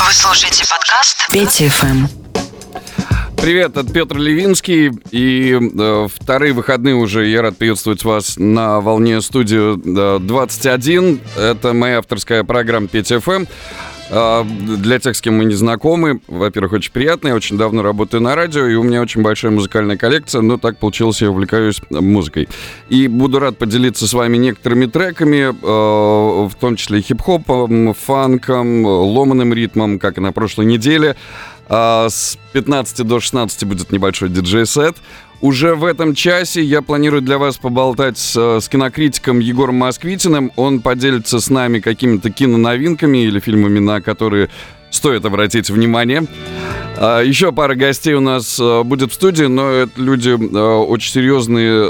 Вы слушаете подкаст Пети ФМ. Привет, это Петр Левинский. И э, вторые выходные уже я рад приветствовать вас на волне студии э, 21. Это моя авторская программа Петя ФМ. А, для тех, с кем мы не знакомы, во-первых, очень приятно. Я очень давно работаю на радио, и у меня очень большая музыкальная коллекция, но так получилось, я увлекаюсь музыкой. И буду рад поделиться с вами некоторыми треками, в том числе хип-хопом, фанком, ломаным ритмом, как и на прошлой неделе. А, с 15 до 16 будет небольшой диджей-сет. Уже в этом часе я планирую для вас поболтать с, с кинокритиком Егором Москвитиным. Он поделится с нами какими-то киноновинками или фильмами, на которые стоит обратить внимание. А, еще пара гостей у нас а, будет в студии, но это люди а, очень серьезные,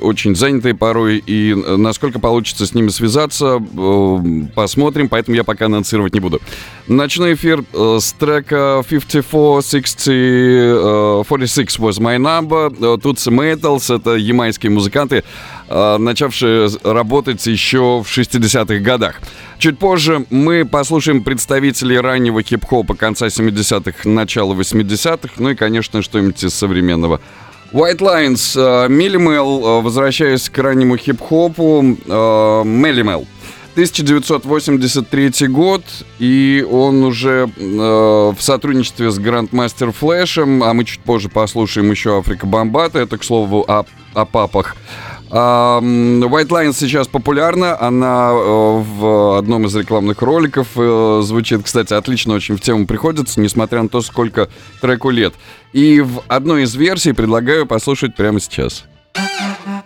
очень занятые порой, и насколько получится с ними связаться, посмотрим, поэтому я пока анонсировать не буду. Ночной эфир с трека 5460, 46 was my number, Tutsi Metals, это ямайские музыканты, начавшие работать еще в 60-х годах. Чуть позже мы послушаем представителей раннего хип-хопа конца 70-х, начала 80-х, ну и, конечно, что-нибудь из современного. White Lines, Милли Мел, возвращаясь к раннему хип-хопу, Мел. 1983 год, и он уже э, в сотрудничестве с Грандмастер Флэшем, а мы чуть позже послушаем еще Африка Бомбата, это, к слову, о, о папах. White Lines сейчас популярна. Она э, в одном из рекламных роликов э, звучит, кстати, отлично очень в тему приходится, несмотря на то, сколько треку лет. И в одной из версий предлагаю послушать прямо сейчас. Studio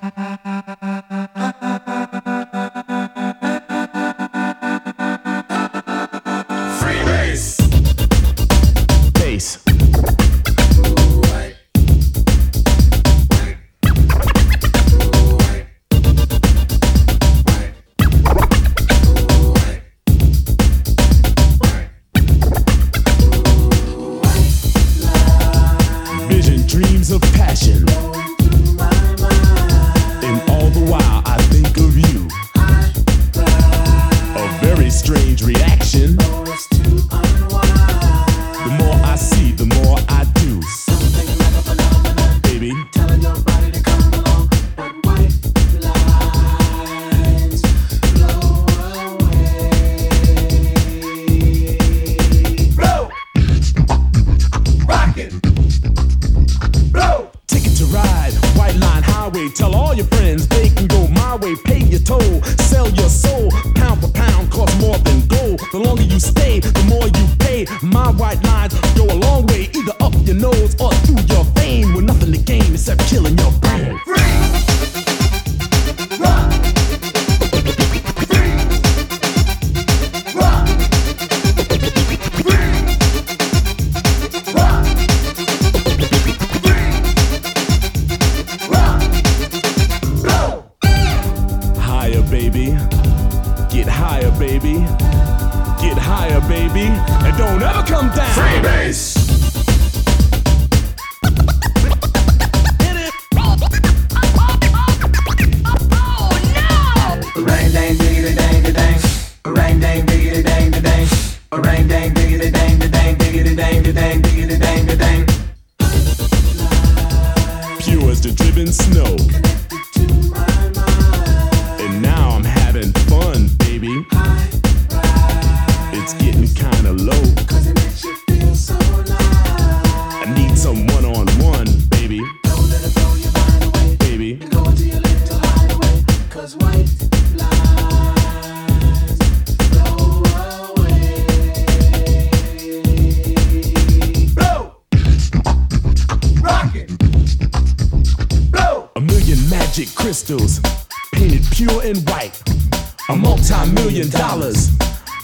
nine million dollars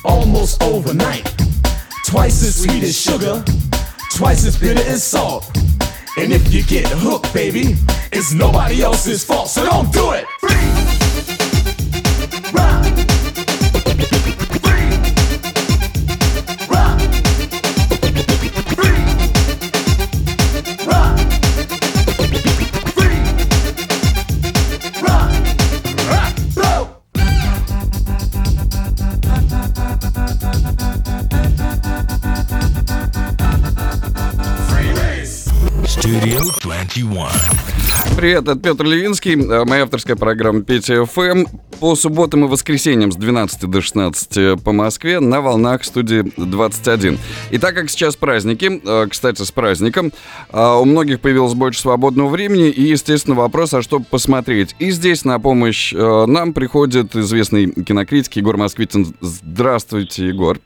almost overnight. Twice as sweet as sugar, twice as bitter as salt. And if you get hooked, baby, it's nobody else's fault, so don't do it! Привет, это Петр Левинский, э, моя авторская программа Петя ФМ. По субботам и воскресеньям с 12 до 16 по Москве на волнах студии 21. И так как сейчас праздники, э, кстати, с праздником, э, у многих появилось больше свободного времени и, естественно, вопрос, а что посмотреть. И здесь на помощь нам приходит известный кинокритик Егор Москвитин. Здравствуйте, Егор.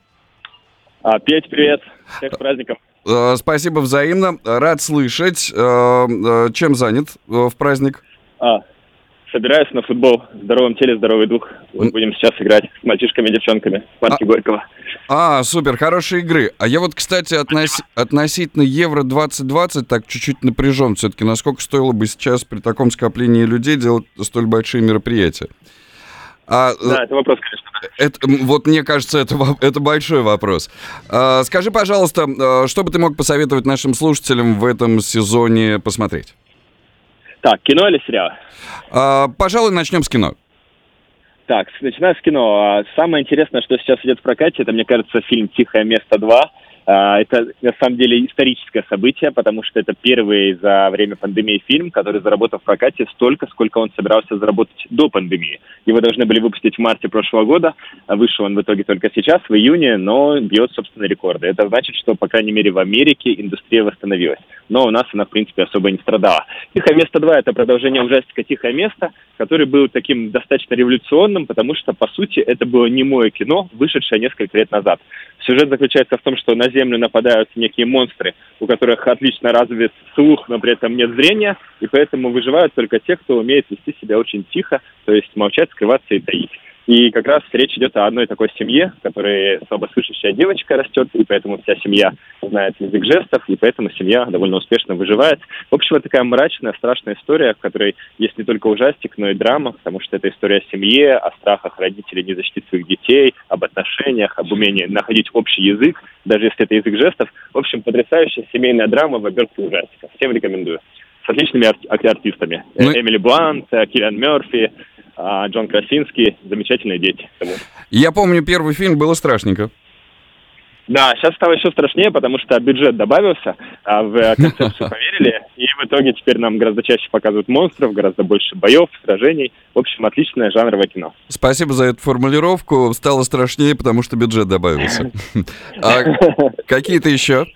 А, Петь, привет. Всех с праздником. Э, спасибо взаимно. Рад слышать. Э, э, чем занят в праздник? А, собираюсь на футбол. В здоровом теле, здоровый дух. Вот будем сейчас играть с мальчишками и девчонками в парке а, Горького. А, супер, хорошие игры. А я вот, кстати, относ... относительно Евро 2020 так чуть-чуть напряжен все-таки. Насколько стоило бы сейчас при таком скоплении людей делать столь большие мероприятия? А, да, это вопрос, конечно. Это, вот мне кажется, это, это большой вопрос. А, скажи, пожалуйста, а, что бы ты мог посоветовать нашим слушателям в этом сезоне посмотреть? Так, кино или сериал? А, пожалуй, начнем с кино. Так, начинаем с кино. А, самое интересное, что сейчас идет в прокате, это, мне кажется, фильм «Тихое место 2». А, это на самом деле историческое событие, потому что это первый за время пандемии фильм, который заработал в прокате столько, сколько он собирался заработать до пандемии. Его должны были выпустить в марте прошлого года, а вышел он в итоге только сейчас, в июне, но бьет собственные рекорды. Это значит, что, по крайней мере, в Америке индустрия восстановилась. Но у нас она, в принципе, особо не страдала. «Тихое место 2» — это продолжение ужастика «Тихое место», который был таким достаточно революционным, потому что, по сути, это было немое кино, вышедшее несколько лет назад. Сюжет заключается в том, что на Землю нападают некие монстры, у которых отлично развит слух, но при этом нет зрения, и поэтому выживают только те, кто умеет вести себя очень тихо, то есть молчать, скрываться и таить. И как раз речь идет о одной такой семье, в которой слабослышащая девочка растет, и поэтому вся семья знает язык жестов, и поэтому семья довольно успешно выживает. В общем, это такая мрачная, страшная история, в которой есть не только ужастик, но и драма, потому что это история о семье, о страхах родителей не защитить своих детей, об отношениях, об умении находить общий язык, даже если это язык жестов. В общем, потрясающая семейная драма в обертке ужастика. Всем рекомендую с отличными ар- артистами. Ну... Эмили Блант, Киллиан Мерфи, а Джон Красинский, замечательные дети. Я помню, первый фильм было страшненько. Да, сейчас стало еще страшнее, потому что бюджет добавился, а в концепцию поверили, и в итоге теперь нам гораздо чаще показывают монстров, гораздо больше боев, сражений. В общем, отличное жанровое кино. Спасибо за эту формулировку. Стало страшнее, потому что бюджет добавился. А какие-то еще?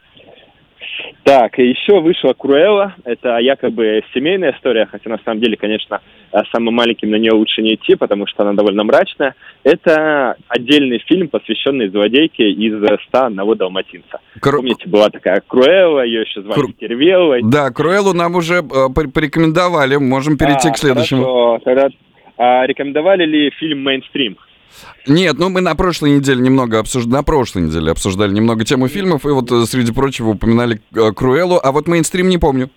Так, и еще вышла Круэлла. Это якобы семейная история, хотя на самом деле, конечно, э, самым маленьким на нее лучше не идти, потому что она довольно мрачная. Это отдельный фильм, посвященный злодейке из «Ста одного далматинца». Кру... Помните, была такая Круэлла, ее еще звали Кру... Тервеллой. Да, Круэллу нам уже э, порекомендовали. Можем перейти а, к следующему. Хорошо. Тогда, а, рекомендовали ли фильм «Мейнстрим»? Нет, ну мы на прошлой неделе немного обсуждали, на прошлой неделе обсуждали немного тему фильмов, и вот, э, среди прочего, упоминали э, Круэллу, а вот мейнстрим не помню.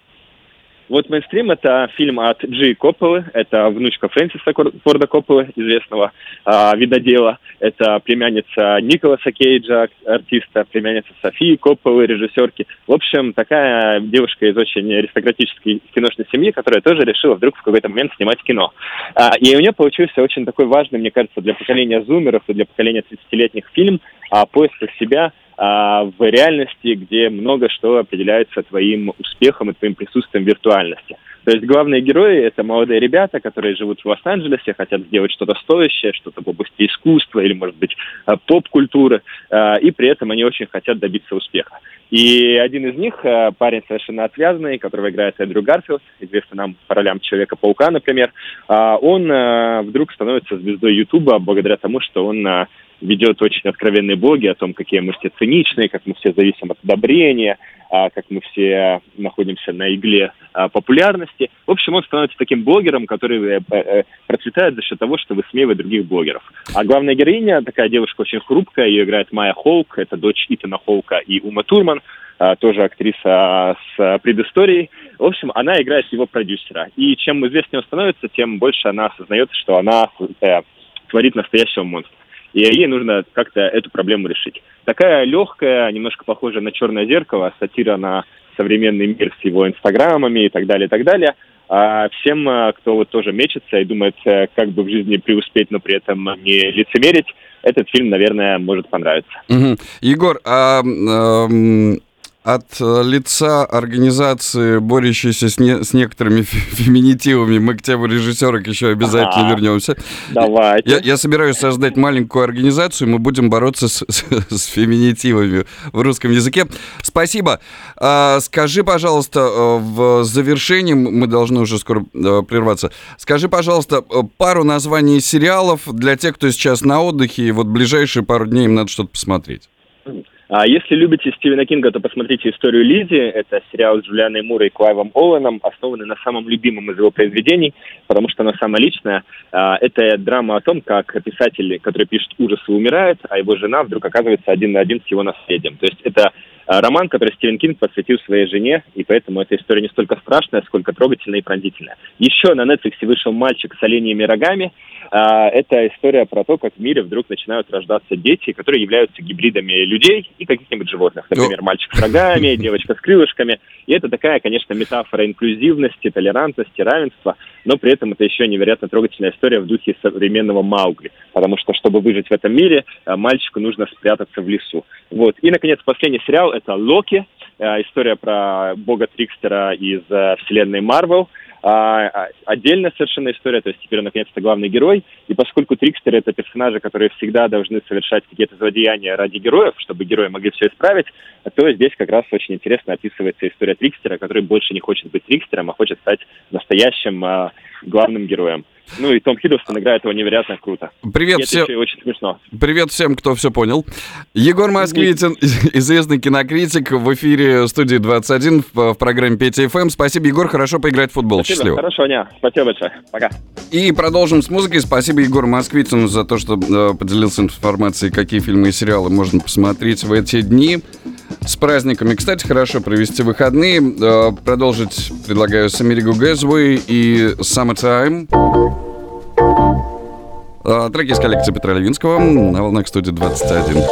Вот «Мейнстрим» — это фильм от Джи Копполы, это внучка Фрэнсиса Форда Копполы, известного э, видодела. Это племянница Николаса Кейджа, артиста, племянница Софии Копполы, режиссерки. В общем, такая девушка из очень аристократической киношной семьи, которая тоже решила вдруг в какой-то момент снимать кино. А, и у нее получился очень такой важный, мне кажется, для поколения зумеров и для поколения 30-летних фильм о поисках себя – а, в реальности, где много что определяется твоим успехом и твоим присутствием в виртуальности. То есть главные герои — это молодые ребята, которые живут в Лос-Анджелесе, хотят сделать что-то стоящее, что-то в области искусства или, может быть, а, поп-культуры, а, и при этом они очень хотят добиться успеха. И один из них, парень совершенно отвязанный, которого играет Эндрю Гарфилд, известный нам по ролям Человека-паука, например, он вдруг становится звездой Ютуба благодаря тому, что он ведет очень откровенные блоги о том, какие мы все циничные, как мы все зависим от одобрения, а, как мы все находимся на игле а, популярности. В общем, он становится таким блогером, который э, э, процветает за счет того, что высмеивает других блогеров. А главная героиня, такая девушка очень хрупкая, ее играет Майя Холк, это дочь Итана Холка и Ума Турман, а, тоже актриса с предысторией. В общем, она играет его продюсера. И чем известнее он становится, тем больше она осознает, что она э, творит настоящего монстра и ей нужно как-то эту проблему решить. Такая легкая, немножко похожая на «Черное зеркало», сатира на современный мир с его инстаграмами и так далее, и так далее. А всем, а, кто вот тоже мечется и думает, э, как бы в жизни преуспеть, но при этом не лицемерить, этот фильм, наверное, может понравиться. Угу. Егор, а, а от э, лица организации, борющейся с, не, с некоторыми феминитивами, мы к теме режиссерок еще обязательно ага. вернемся. Давайте. Я, я собираюсь создать маленькую организацию, мы будем бороться с, с, с феминитивами в русском языке. Спасибо. А, скажи, пожалуйста, э, в завершении, мы должны уже скоро э, прерваться, скажи, пожалуйста, пару названий сериалов для тех, кто сейчас на отдыхе, и вот ближайшие пару дней им надо что-то посмотреть. А если любите Стивена Кинга, то посмотрите «Историю Лизи». Это сериал с Джулианой Мурой и Клайвом Оуэном, основанный на самом любимом из его произведений, потому что оно самое личное. А, это драма о том, как писатель, который пишет ужасы, умирает, а его жена вдруг оказывается один на один с его наследием. То есть это роман, который Стивен Кинг посвятил своей жене, и поэтому эта история не столько страшная, сколько трогательная и пронзительная. Еще на Netflix вышел «Мальчик с оленями рогами», а, это история про то, как в мире вдруг начинают рождаться дети, которые являются гибридами людей и каких-нибудь животных. Например, мальчик с рогами, девочка с крылышками. И это такая, конечно, метафора инклюзивности, толерантности, равенства, но при этом это еще невероятно трогательная история в духе современного Маугли. Потому что, чтобы выжить в этом мире, а, мальчику нужно спрятаться в лесу. Вот. И, наконец, последний сериал — это «Локи», а, история про бога Трикстера из э, вселенной Марвел — а, а, отдельная совершенно история, то есть теперь он наконец-то главный герой, и поскольку Трикстеры это персонажи, которые всегда должны совершать какие-то злодеяния ради героев, чтобы герои могли все исправить, то здесь как раз очень интересно описывается история Трикстера, который больше не хочет быть Трикстером, а хочет стать настоящим а, главным героем. Ну и Том Хиддлстон играет его невероятно круто. Привет всем. очень смешно. Привет всем, кто все понял. Егор Москвитин, известный кинокритик в эфире студии 21 в, в программе Петя ФМ. Спасибо, Егор, хорошо поиграть в футбол. Спасибо, Счастливо. Хорошо, не, спасибо большое. Пока. И продолжим с музыкой. Спасибо Егору Москвитину за то, что э, поделился информацией, какие фильмы и сериалы можно посмотреть в эти дни. С праздниками, кстати, хорошо провести выходные. Э, продолжить предлагаю с Америго Гэзвей и Summertime. Э, треки из коллекции Петра Левинского на волнах студии 21.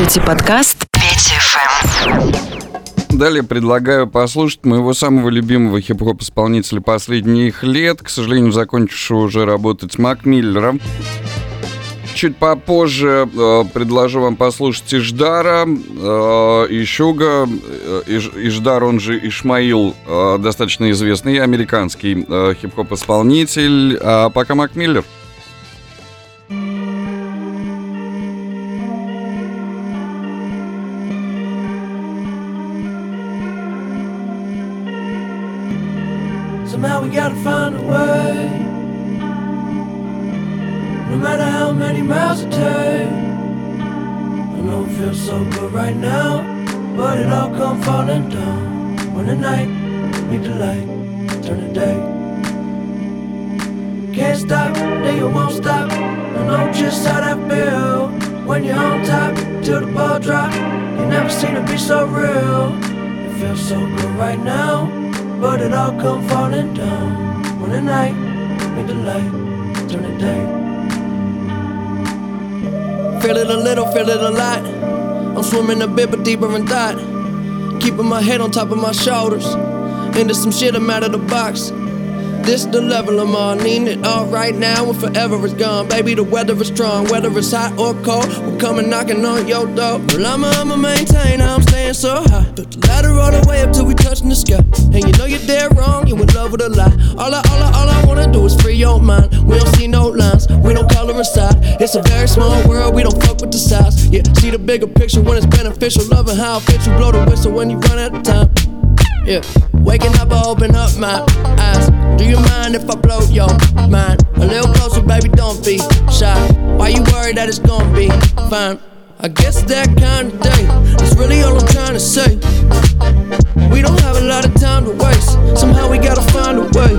Слушаете подкаст Петя ФМ. Далее предлагаю послушать моего самого любимого хип-хоп исполнителя последних лет, к сожалению, закончившего уже работать Мак Миллера. Чуть попозже э, предложу вам послушать Иждара, э, Ишуга, э, Иж, Иждар, он же Ишмаил, э, достаточно известный американский э, хип-хоп исполнитель. А пока Мак Миллер. When you're on top till the ball drop. You never seen it be so real. It feels so good right now, but it all come falling down. When the night meet the light, turn the day. Feel it a little, feel it a lot. I'm swimming a bit, but deeper in thought. Keeping my head on top of my shoulders. Into some shit, I'm out of the box. This the level I'm on, need it all right now and forever is gone. Baby, the weather is strong, whether it's hot or cold, we're coming knocking on your door. Well, I'ma, I'ma maintain I'm staying so high. Took the ladder all the way up till we touching the sky. And you know you're dead wrong, you in love with a lie. All I, all I, all I wanna do is free your mind. We don't see no lines, we don't color inside. It's a very small world, we don't fuck with the size. Yeah, see the bigger picture when it's beneficial. Loving how it fits you, blow the whistle when you run out of time. Yeah, waking up, I open up my eyes. Do you mind if I blow your mind? A little closer, baby, don't be shy. Why you worried that it's gonna be fine? I guess that kind of day is really all I'm trying to say. We don't have a lot of time to waste. Somehow we gotta find a way.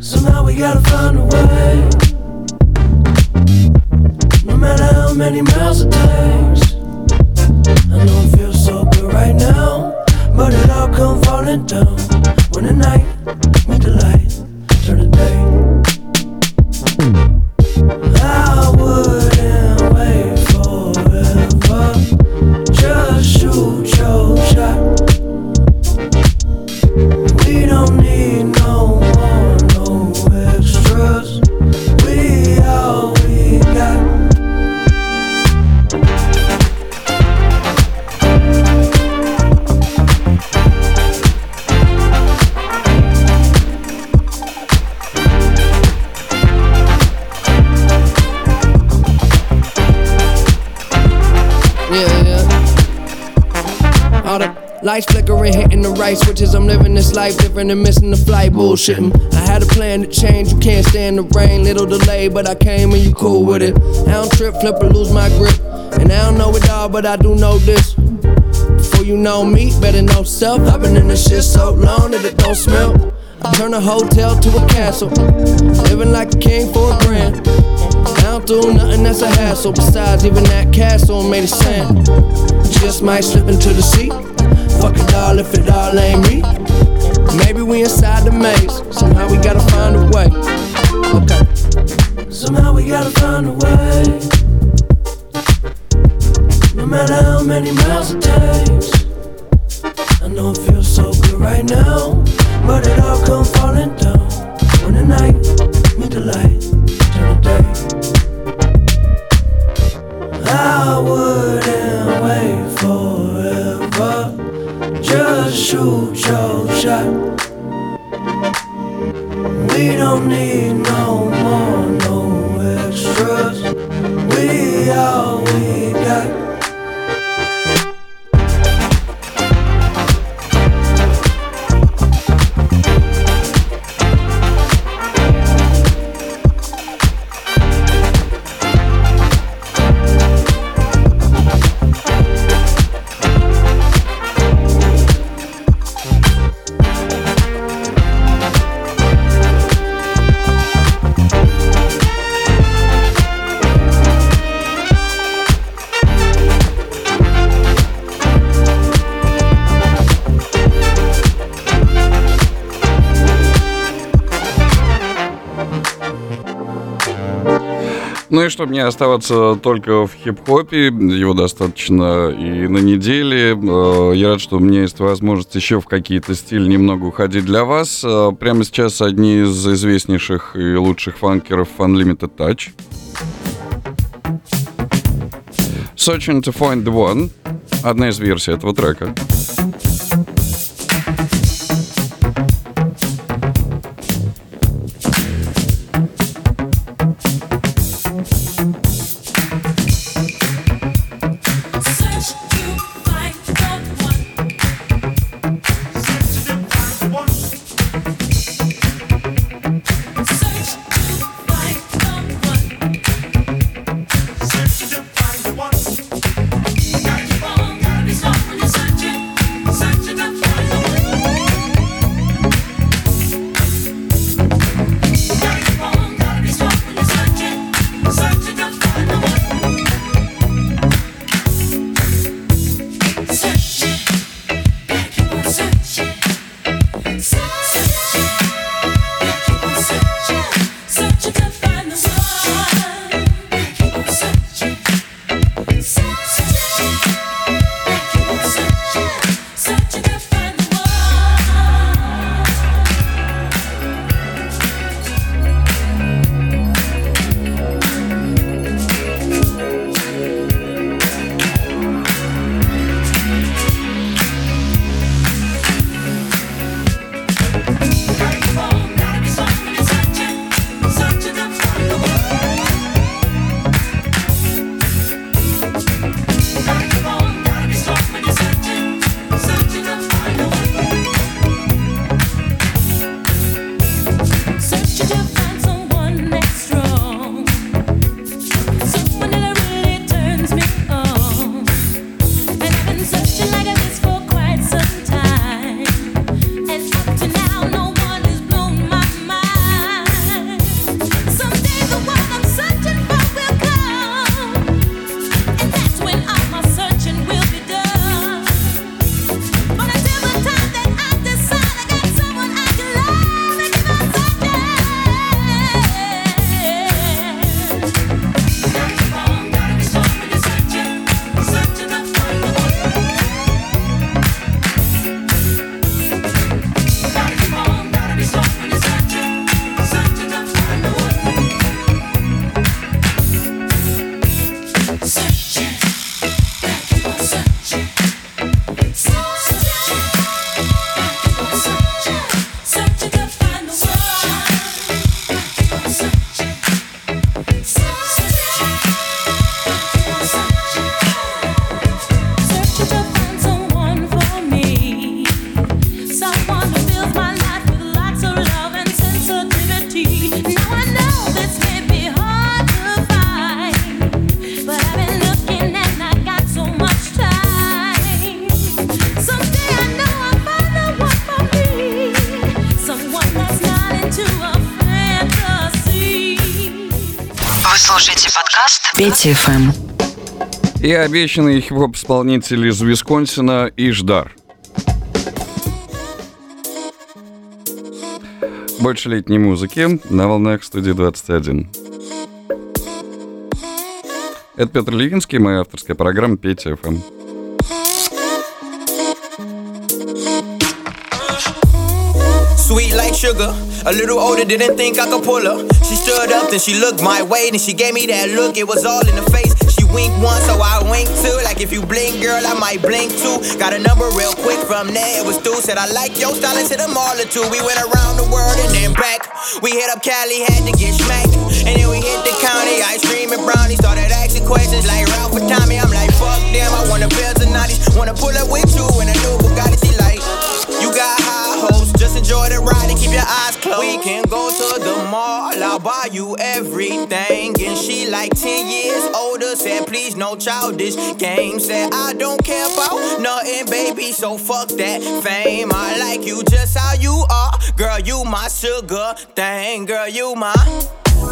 Somehow we gotta find a way. No matter how many miles it takes. I know it feels so good right now. But it all come falling down when the night meet the light, turn the day. Switches. I'm living this life different than missing the flight. Bullshitting. I had a plan to change. You can't stand the rain. Little delay, but I came and you cool with it. I don't trip, flip, or lose my grip. And I don't know it all, but I do know this. Before you know me, better know self. I've been in this shit so long that it don't smell. I turn a hotel to a castle. Living like a king for a grand. I don't do nothing that's a hassle. Besides, even that castle made of sand. Just might slip into the sea. Fuck it all if it all ain't me. Maybe we inside the maze. Somehow we gotta find a way. Okay. Somehow we gotta find a way. No matter how many miles it takes. I know it feels so good right now. But it all come falling down. When the night meet the light, turn the day. I wouldn't shoot your shot. We don't need no more, no extras. We all Ну и что мне оставаться только в хип-хопе, его достаточно и на неделе. Э, Я рад, что у меня есть возможность еще в какие-то стили немного уходить для вас. Э, Прямо сейчас одни из известнейших и лучших фанкеров Unlimited Touch. Searching to Find the One. Одна из версий этого трека. Петя ФМ. И обещанный хип-хоп-исполнитель из Висконсина Иждар. Больше летней музыки на волнах студии 21. Это Петр Левинский, моя авторская программа Петя ФМ. Sugar, a little older, didn't think I could pull her. She stood up, then she looked my way, then she gave me that look, it was all in the face. She winked once, so I winked too. Like if you blink, girl, I might blink too. Got a number real quick from there, it was through. Said I like your style, and hit a mall or two. We went around the world and then back. We hit up Cali, had to get smacked. And then we hit the county, ice cream and brownie. Started asking questions like Ralph or Tommy. I'm like, fuck them, I wanna build tonight. Wanna pull up with you in a new Bugatti. She like, you got enjoy the ride and keep your eyes closed. We can go to the mall, I'll buy you everything. And she like 10 years older, said please no childish games. Said I don't care about nothing, baby, so fuck that fame. I like you just how you are, girl. You my sugar thing, girl. You my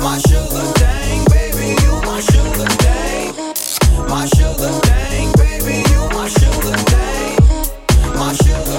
my sugar thing, baby. You my sugar thing, my sugar thing, baby. You my sugar thing. My sugar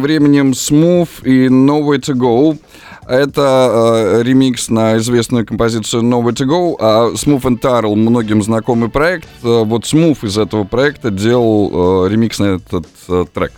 Временем Smooth и No Way To Go. Это э, ремикс на известную композицию No Way To Go, а Smooth and Tarl многим знакомый проект. Э, вот Smooth из этого проекта делал э, ремикс на этот э, трек.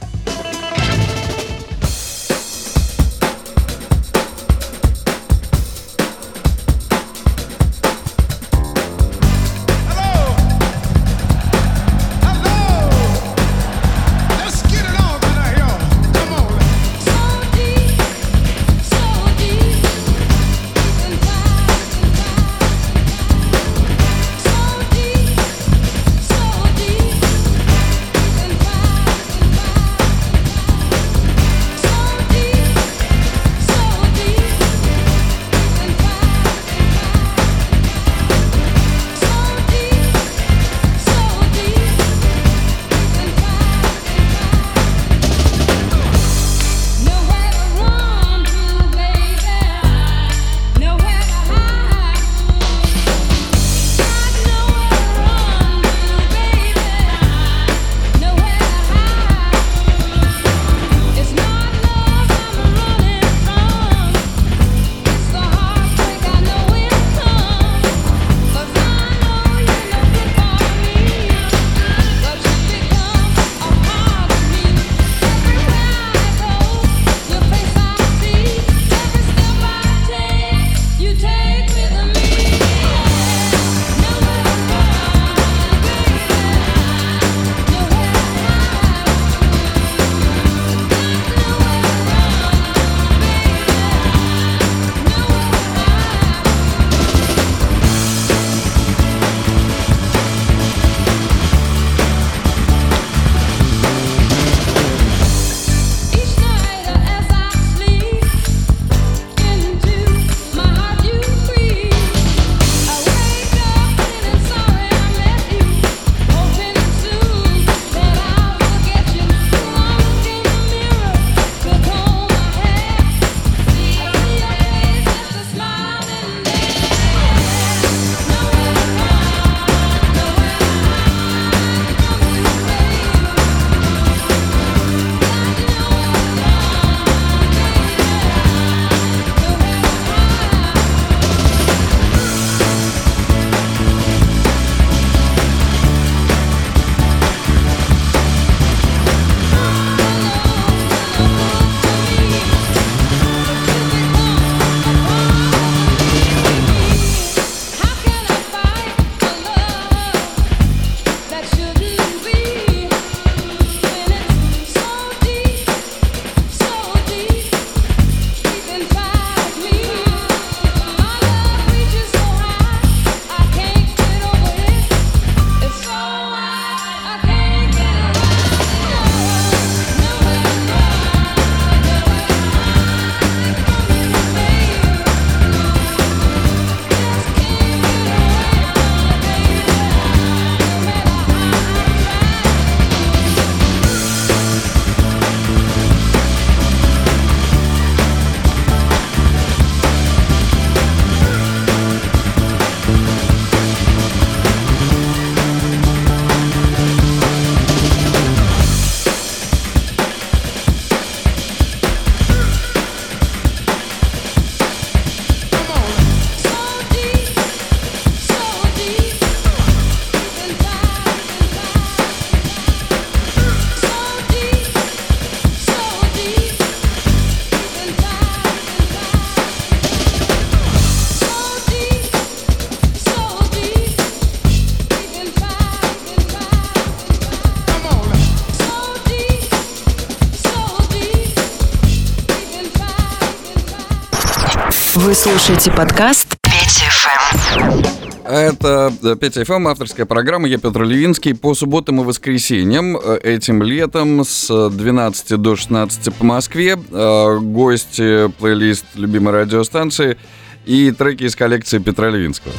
Слушаете подкаст Петя ФМ. Это Петя ФМ, авторская программа. Я Петр Левинский. По субботам и воскресеньям э, этим летом с 12 до 16 по Москве э, гости, плейлист любимой радиостанции и треки из коллекции Петра Левинского.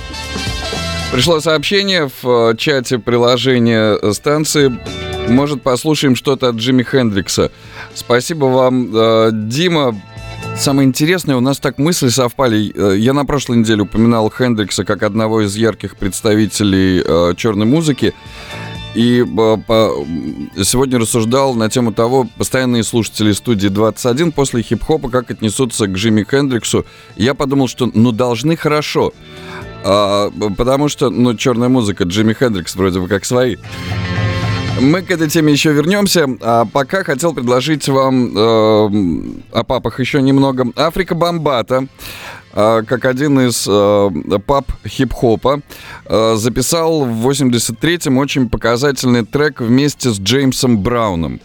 Пришло сообщение в э, чате приложения станции. Может, послушаем что-то от Джимми Хендрикса. Спасибо вам, Дима. Самое интересное, у нас так мысли совпали. Э, Я на прошлой неделе упоминал Хендрикса как одного из ярких представителей э, черной музыки. И э, сегодня рассуждал на тему того, постоянные слушатели студии 21 после хип-хопа, как отнесутся к Джимми Хендриксу. Я подумал, что ну должны хорошо. А, потому что, ну, черная музыка, Джимми Хендрикс вроде бы как свои. Мы к этой теме еще вернемся. А пока хотел предложить вам э, о папах еще немного. Африка Бомбата, э, как один из э, пап хип-хопа, э, записал в 83-м очень показательный трек вместе с Джеймсом Брауном.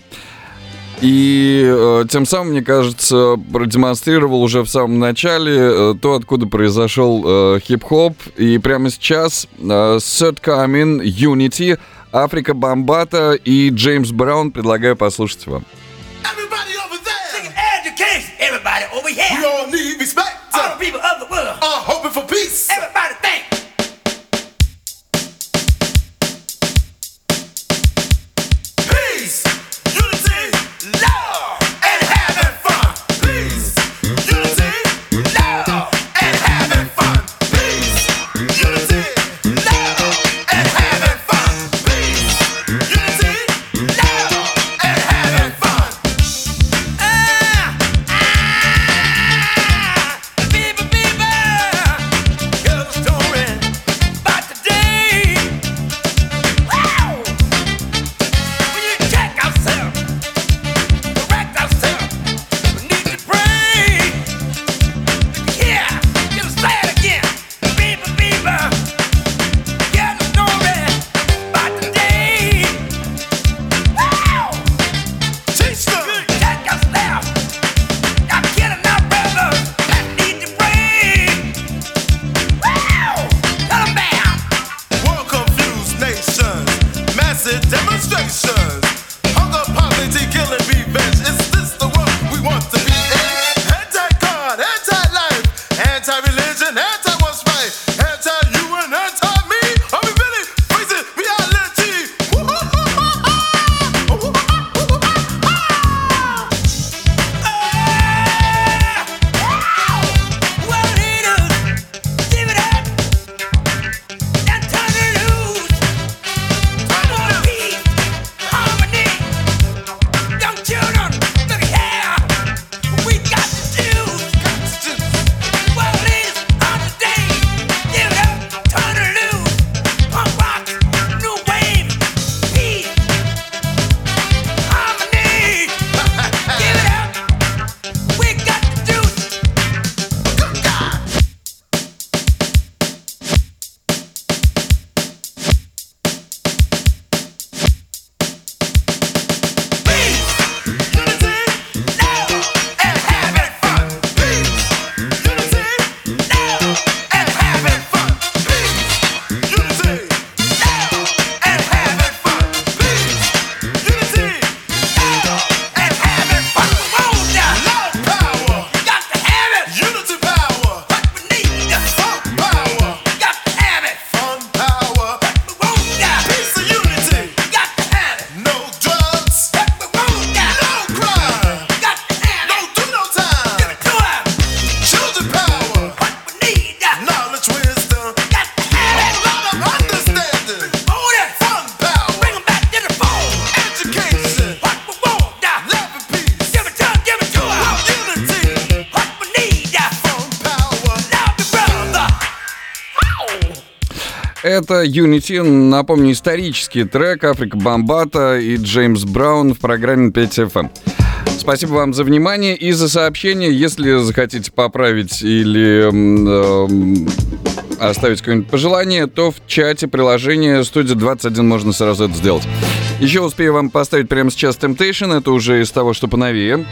И э, тем самым, мне кажется, продемонстрировал уже в самом начале э, то, откуда произошел э, хип-хоп. И прямо сейчас э, Third Coming, Unity, Африка Бомбата и Джеймс Браун предлагаю послушать вам. Everybody over over We here. all need respect. All the people of the world. Are hoping for peace. Everybody think. Unity, напомню, исторический трек Африка Бомбата и Джеймс Браун в программе 5FM. Спасибо вам за внимание и за сообщение. Если захотите поправить или эм, оставить какое-нибудь пожелание, то в чате приложения студия 21 можно сразу это сделать. Еще успею вам поставить прямо сейчас Temptation, это уже из того, что поновее.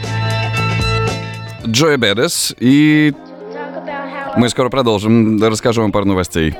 Джой Бедес и Мы скоро продолжим. Расскажу вам пару новостей.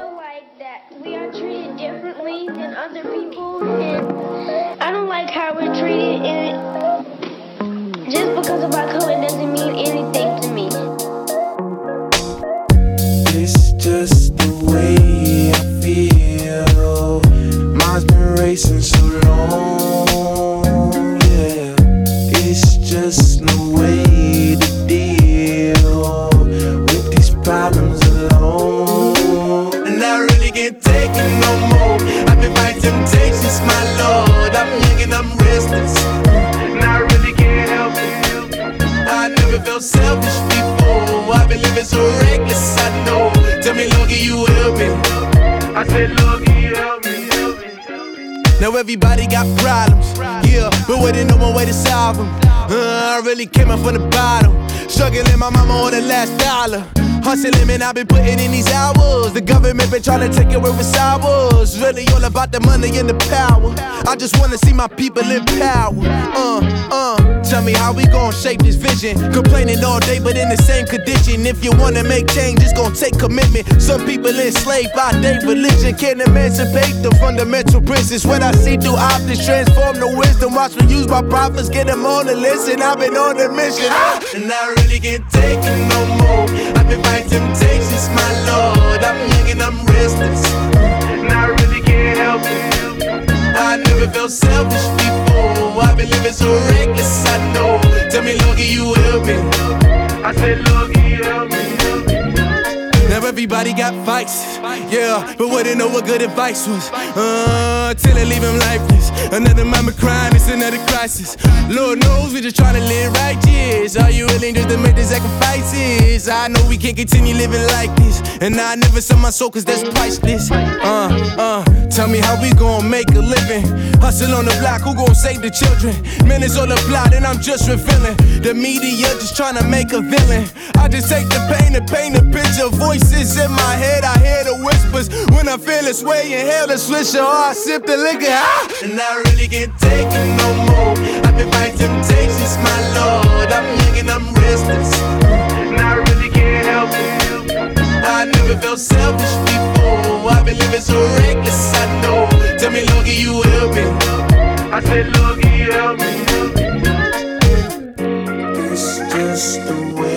Felt selfish before. I've been living so reckless, I know. Tell me, can you help me? I said, Lord, can you help me? Help help me. Now everybody got problems, yeah, but we didn't know one way to solve them. Uh, I really came up from the bottom, struggling my mama on the last dollar. Hustling, man, I've been putting in these hours. The government been trying to take away what's ours. Really all about the money and the power. I just wanna see my people in power. Uh, uh. Tell me how we gon' shape this vision. Complaining all day, but in the same condition. If you wanna make change, it's gon' take commitment. Some people enslaved by their religion can't emancipate the fundamental principles. What I see through optics transform the wisdom. Watch me use my prophets, get them on the listen. I've been on a mission, and I really can't take it no more. I've temptations, my lord. I'm young and I'm restless, and I really can't help it. I never felt selfish before. I've been living so reckless, I know. Tell me, Lord, can you help me? I said, Lord, everybody got fights, yeah, but wouldn't know what good advice was. Uh, till they leave him lifeless. Another mama crying, it's another crisis. Lord knows we just trying to live righteous. Are you willing just to make the sacrifices? I know we can't continue living like this, and I never sell my soul 'cause that's priceless. Uh, uh, tell me how we gon' make a living. Hustle on the block, who gon' save the children? Man, it's all a plot, and I'm just revealing. The media just trying to make a villain. I just take the pain and paint a picture. Voices in my head, I hear the whispers. When I feel it's way inhale the swisher, or I sip the liquor. Ah! And I really can't take it no more. I've been fighting temptations, my lord. I'm young and I'm restless. And I really can't help it. I never felt selfish before. I've been living so reckless, I know. Tell me, Lord, you help me? I said, Lord, help me? It's just the way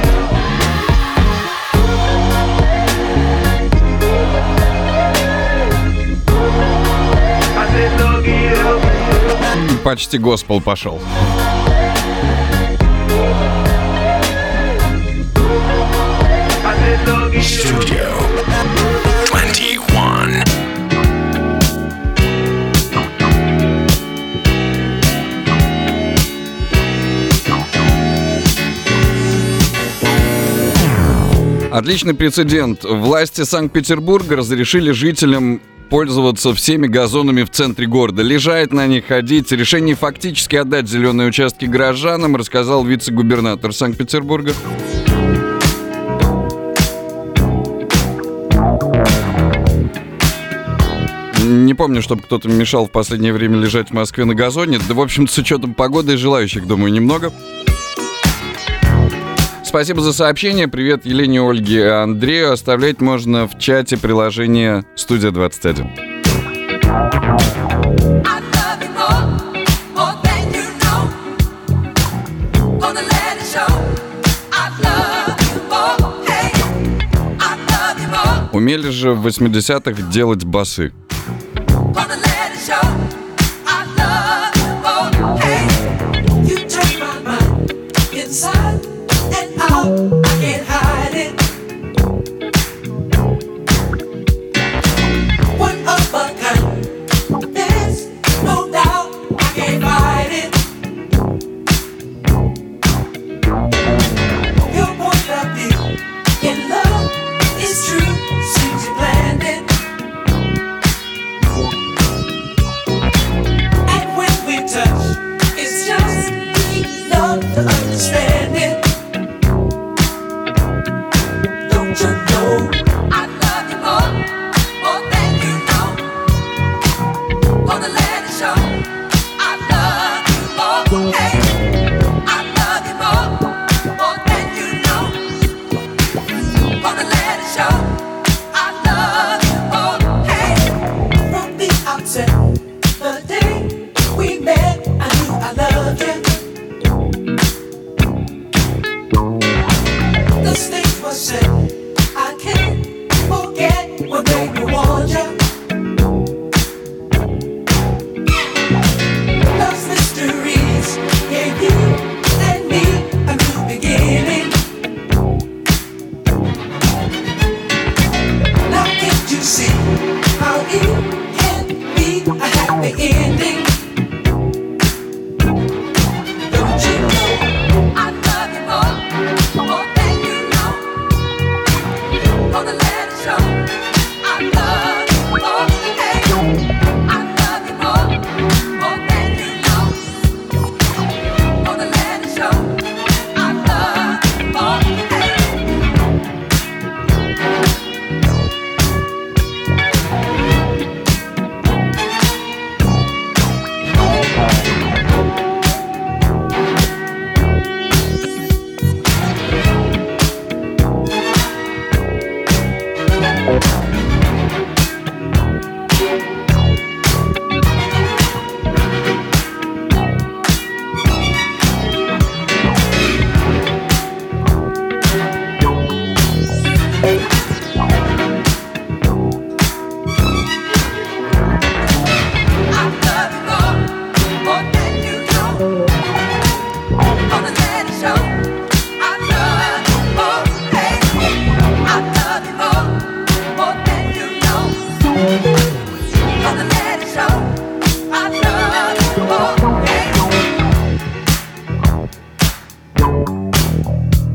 Почти госпел пошел. Studio 21. Отличный прецедент. Власти Санкт-Петербурга разрешили жителям пользоваться всеми газонами в центре города, лежать на них, ходить. Решение фактически отдать зеленые участки горожанам, рассказал вице-губернатор Санкт-Петербурга. Не помню, чтобы кто-то мешал в последнее время лежать в Москве на газоне. Да, в общем, с учетом погоды и желающих, думаю, немного. Спасибо за сообщение. Привет Елене, Ольге и Андрею. Оставлять можно в чате приложения «Студия 21». I love you more, more than you know. Gonna let it show. I love you more, hey. I love you more. Умели же в 80-х делать басы. Show.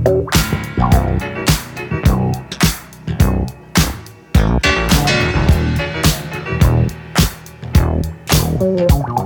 Thank you.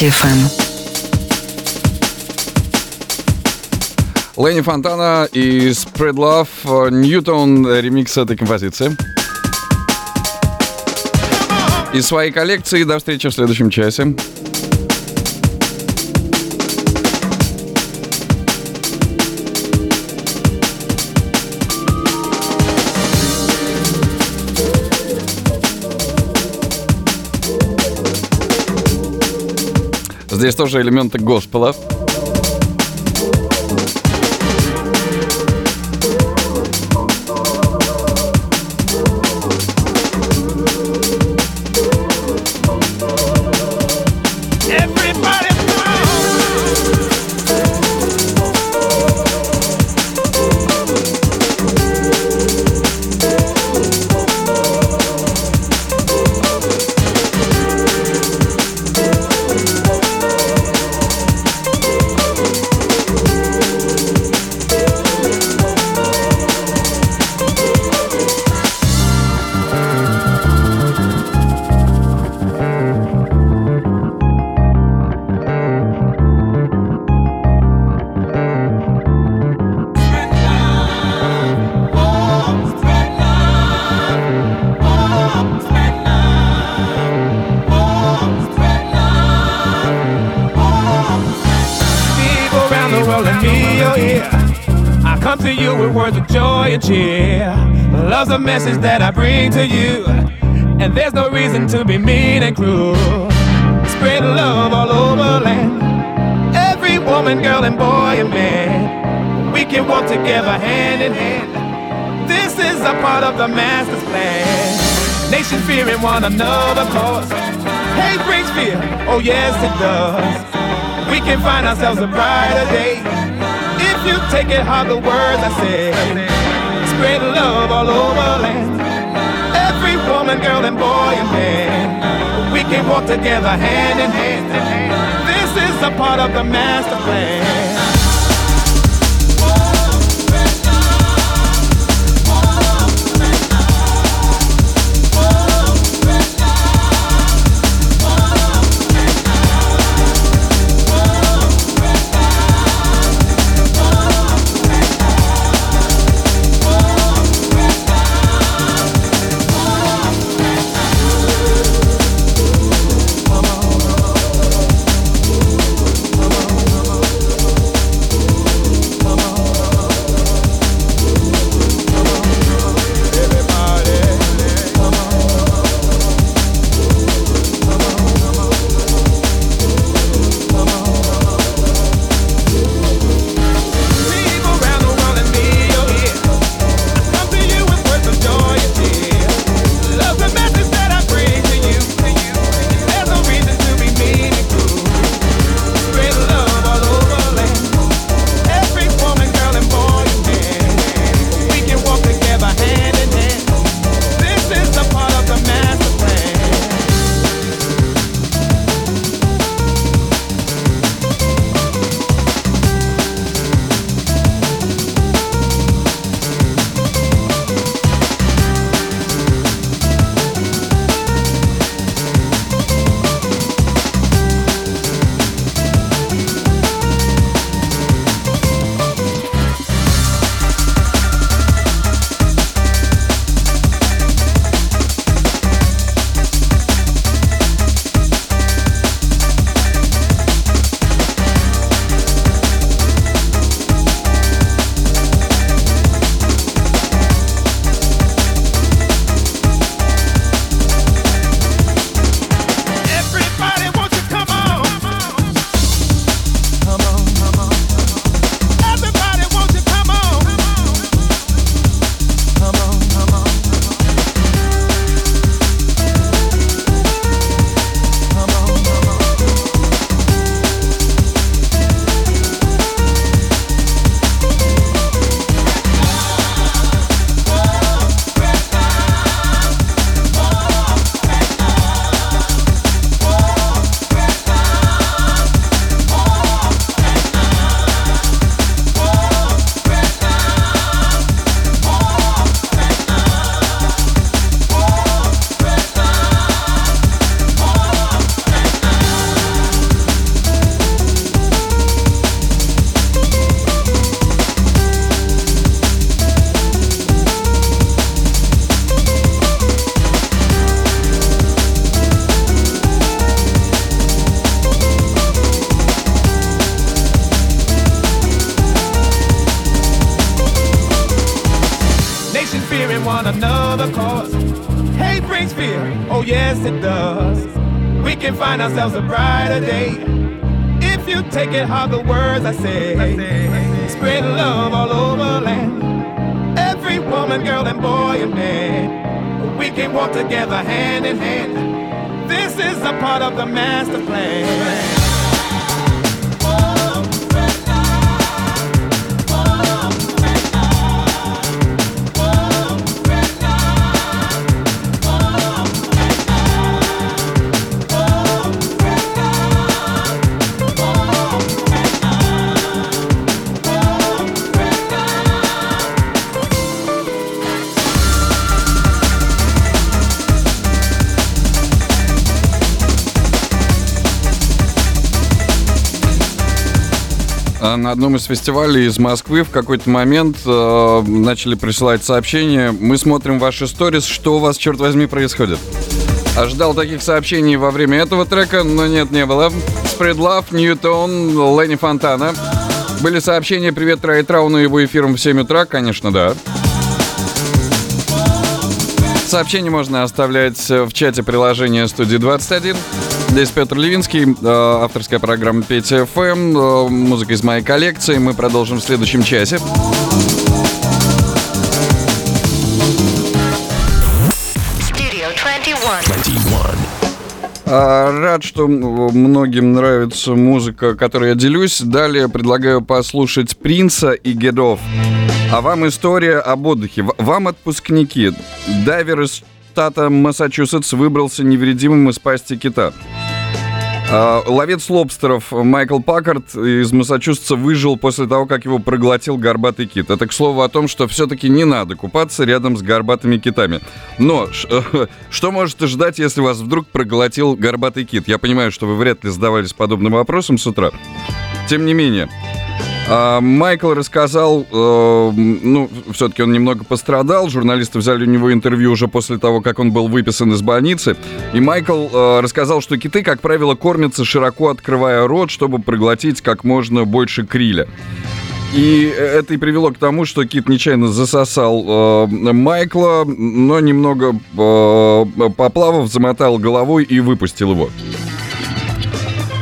Петя ФМ. Лэнни Фонтана и Spread Love, Ньютон, ремикс этой композиции. Из своей коллекции до встречи в следующем часе. Здесь тоже элементы госпела. One another, cause hate brings fear. Oh yes, it does. We can find ourselves a brighter day if you take it hard. The words I say, spread love all over land. Every woman, girl, and boy and man, we can walk together hand in hand. This is a part of the master plan. На одном из фестивалей из Москвы в какой-то момент э, начали присылать сообщения. Мы смотрим ваши сторис, что у вас, черт возьми, происходит? Ожидал таких сообщений во время этого трека, но нет, не было. Spread Love, Ньютон, Ленни Фонтана. Были сообщения «Привет Трай Трауну» его эфиром в 7 утра, конечно, да. Сообщение можно оставлять в чате приложения «Студии 21». Здесь Петр Левинский, э, авторская программа Петя ФМ, э, музыка из моей коллекции. Мы продолжим в следующем часе. Studio 21. А, Рад, что многим нравится музыка, которой я делюсь. Далее предлагаю послушать Принца и Гедов. А вам история об отдыхе. Вам отпускники. Дайвер из штата Массачусетс выбрался невредимым из пасти кита. А, Ловец лобстеров Майкл Паккарт из Массачусетса выжил после того, как его проглотил горбатый кит. Это, к слову, о том, что все-таки не надо купаться рядом с горбатыми китами. Но что можете ждать, если вас вдруг проглотил горбатый кит? Я понимаю, что вы вряд ли задавались подобным вопросом с утра. Тем не менее, Майкл рассказал, э, ну, все-таки он немного пострадал. Журналисты взяли у него интервью уже после того, как он был выписан из больницы. И Майкл э, рассказал, что киты, как правило, кормятся широко открывая рот, чтобы проглотить как можно больше криля. И это и привело к тому, что кит нечаянно засосал э, Майкла, но немного э, поплавав, замотал головой и выпустил его.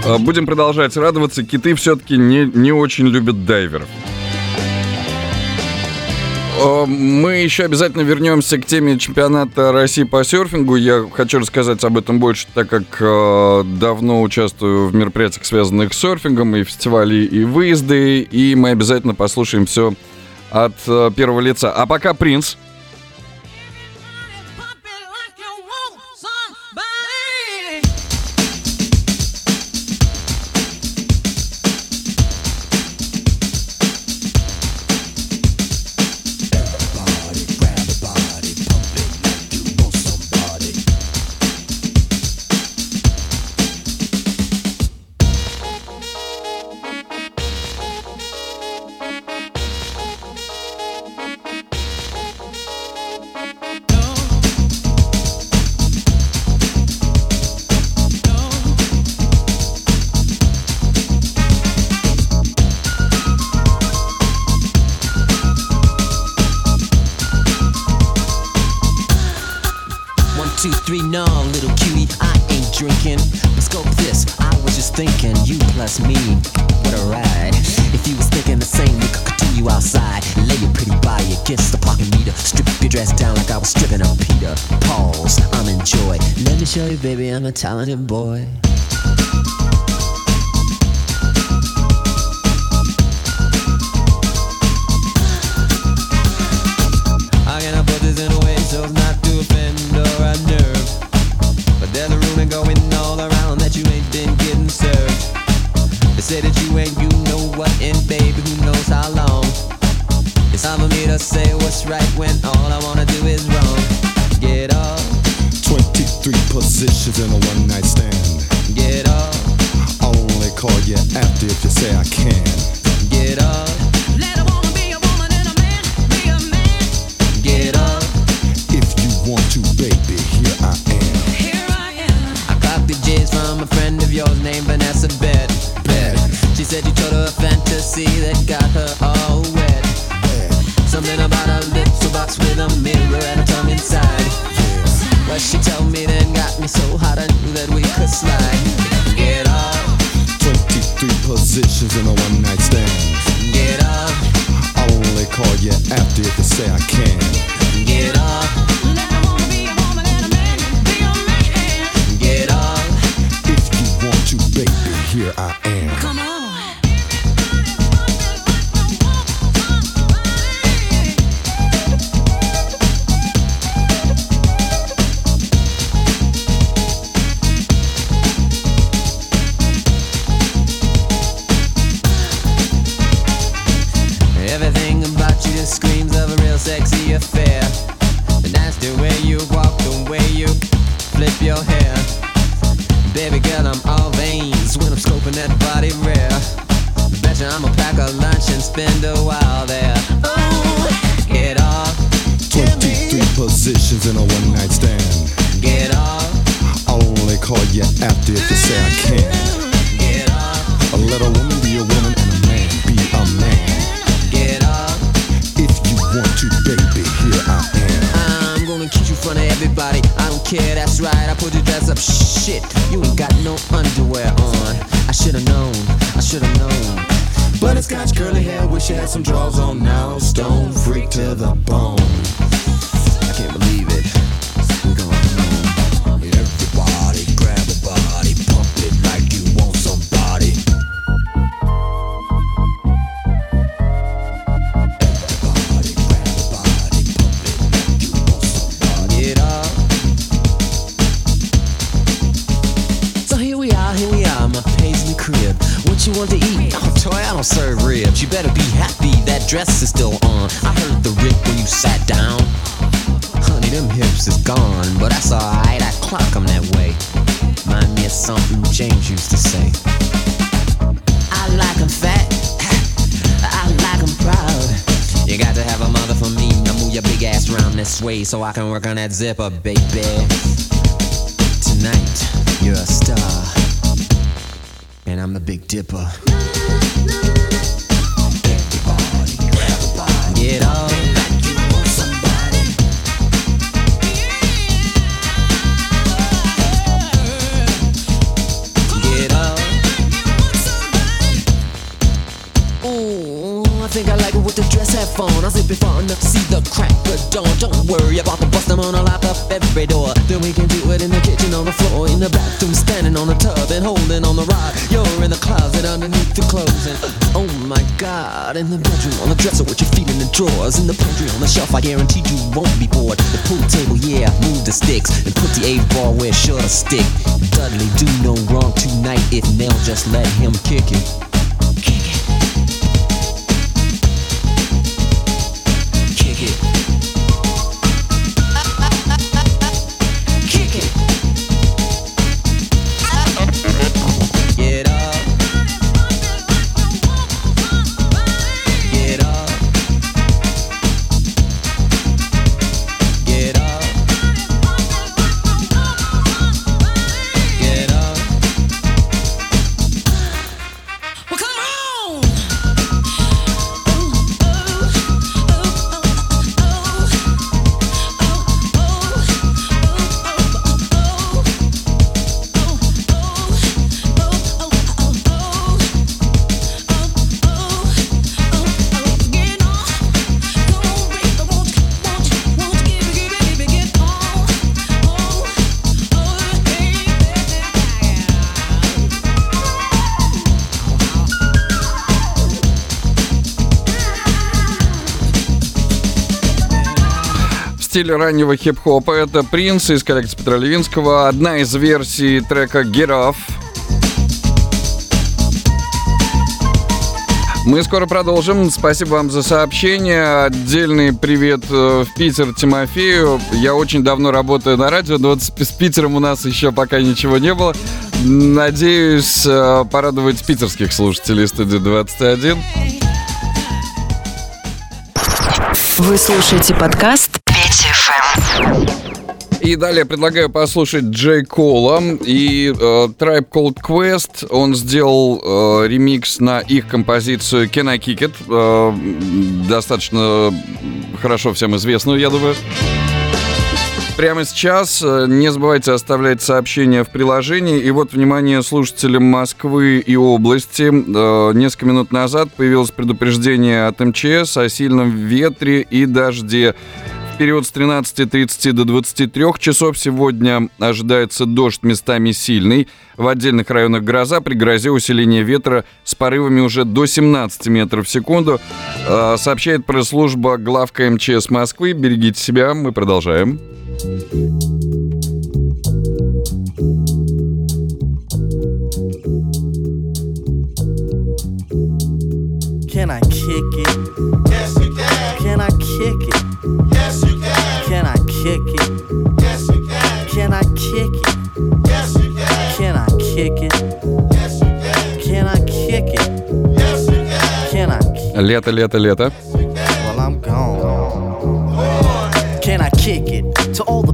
Э, Будем продолжать радоваться. Киты все-таки не, не очень любят дайверов. Э, Мы еще обязательно вернемся к теме чемпионата России по серфингу. Я хочу рассказать об этом больше, так как э, давно участвую в мероприятиях, связанных с серфингом, и фестивали, и выезды. И мы обязательно послушаем все от э, первого лица. А пока принц. Talented boy. Zipper, baby. Stick. Dudley, do no wrong tonight if Nell just let him kick it. Стиле раннего хип-хопа это Принц из коллекции Петра Левинского. Одна из версий трека Get Off. Мы скоро продолжим. Спасибо вам за сообщение. Отдельный привет э, в Питер Тимофею. Я очень давно работаю на радио, но вот с Питером у нас еще пока ничего не было. Надеюсь э, порадовать питерских слушателей студии 21. Вы слушаете подкаст. И далее предлагаю послушать Джей Кола и э, Tribe Called Quest. Он сделал э, ремикс на их композицию Can I Kick It. Э, достаточно хорошо всем известную, я думаю. Прямо сейчас э, не забывайте оставлять сообщения в приложении. И вот, внимание, слушателям Москвы и области. Э, Несколько минут назад появилось предупреждение от МЧС о сильном ветре и дожде. Период с 13.30 до 23 часов сегодня ожидается дождь местами сильный. В отдельных районах гроза при грозе усиления ветра с порывами уже до 17 метров в секунду. Э, Сообщает пресс-служба главка МЧС Москвы. Берегите себя, мы продолжаем. Can I kick it? kick it? Yes, you can. Can I kick it? Yes, you can. Can I kick it? Yes, you can. Can I kick it? Yes, you can. Can I Лето, лето, лето. Well, I'm gone. Can I kick it to all the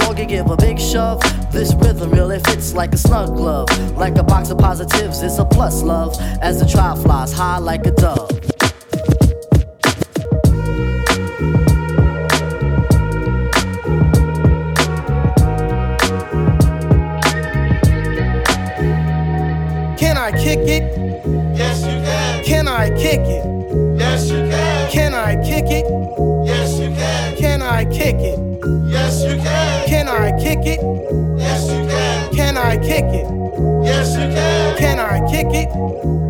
dog give a big shove. This rhythm really fits like a snug glove. Like a box of positives, it's a plus love. As the trial flies high like a dove. Can I kick it? Yes, you can. Can I kick it? Yes, you can. Can I kick it? Yes, you can. Can I kick it? I kick it? Yes, you can. Can I kick it? Yes, you can. Can I kick it?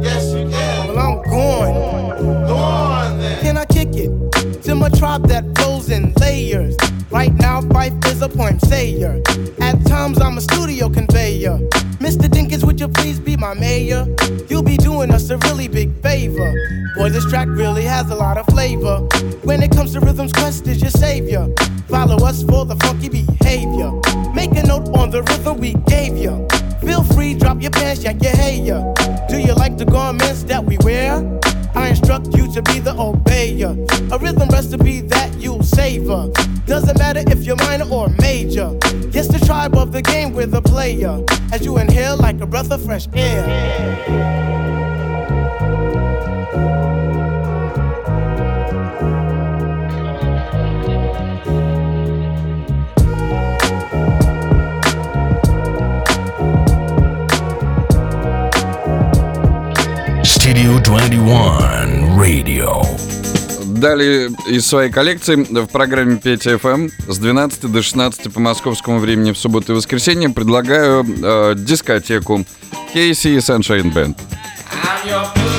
Yes, you can. Well, I'm going. Go on then. Can I kick it? To my tribe that flows in layers. Right now, Fife is a poem sayer. At times, I'm a studio conveyor. Mr. Dinkins, would you please be my mayor? You'll be doing us a really big favor. Boy, this track really has a lot of flavor. When it comes to rhythms, Quest is your savior. Follow us for the funky behavior. Make a note on the rhythm we gave you. Feel free, drop your pants, yank your hair. Do you like the garments that we wear? I instruct you to be the obeyer. A rhythm recipe that you'll savor. Doesn't matter if you're minor or major. Tribe of the game with a player. As you inhale like a breath of fresh air. Studio 21 Radio. Далее из своей коллекции в программе Петя ФМ с 12 до 16 по московскому времени в субботу и воскресенье предлагаю э, дискотеку Кейси и Sunshine Band. I'm your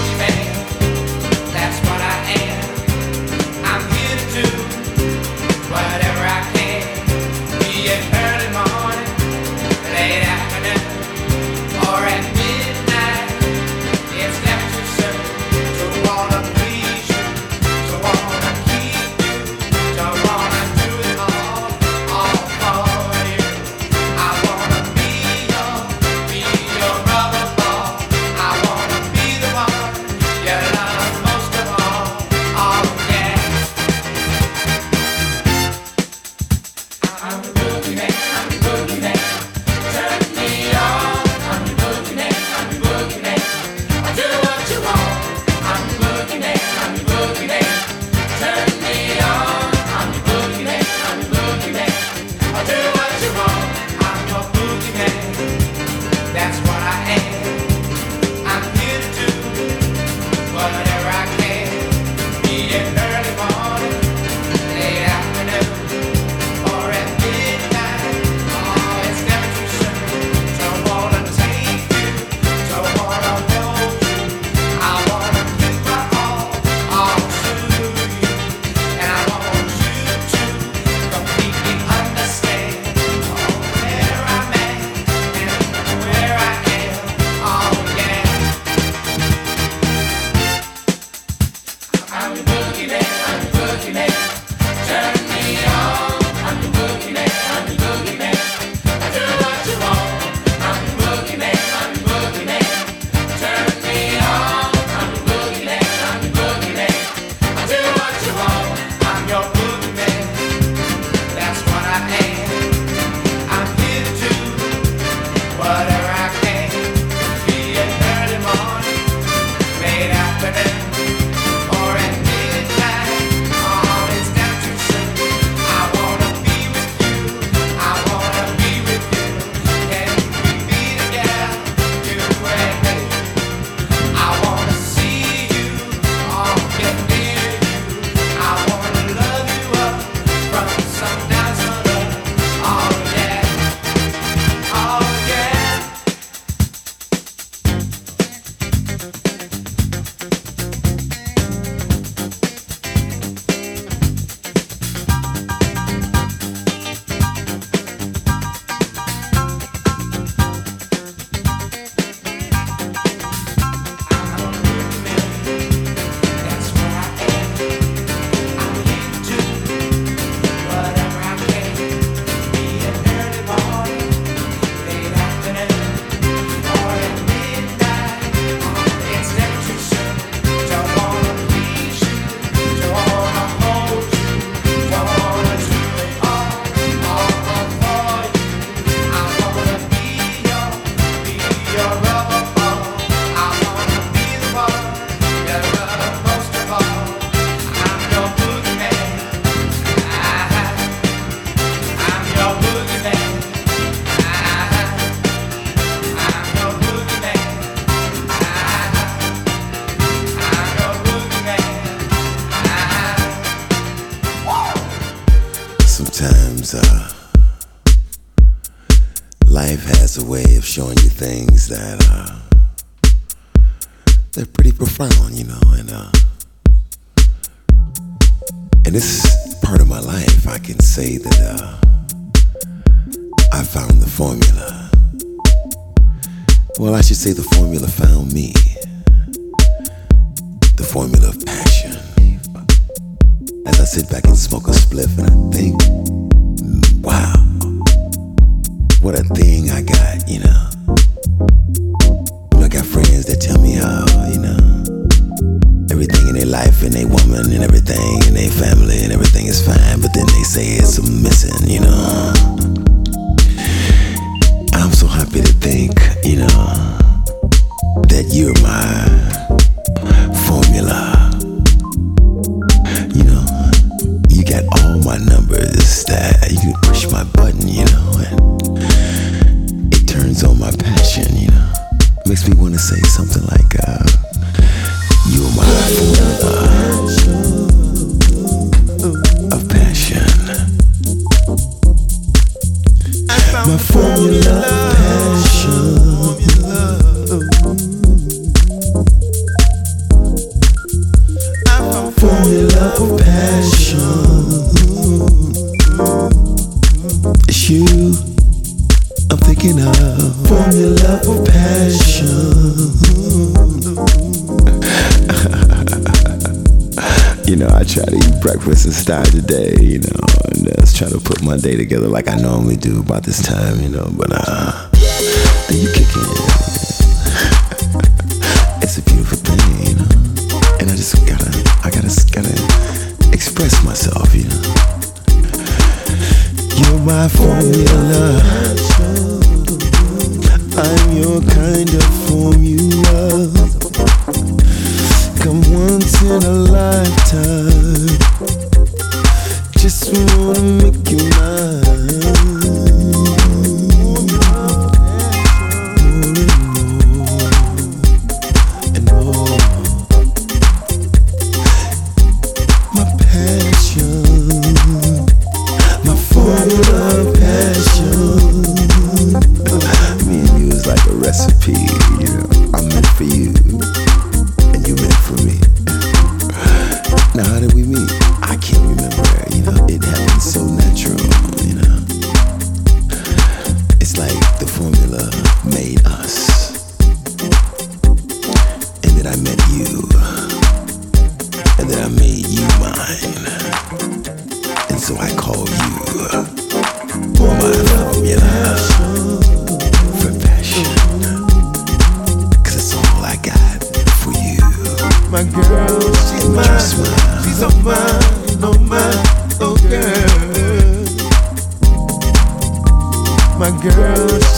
say that uh, I found the formula. Well, I should say the formula found me. The formula of passion. As I sit back and smoke a spliff and I think, wow, what a thing I got, you know. my day together like I normally do about this time, you know. But uh,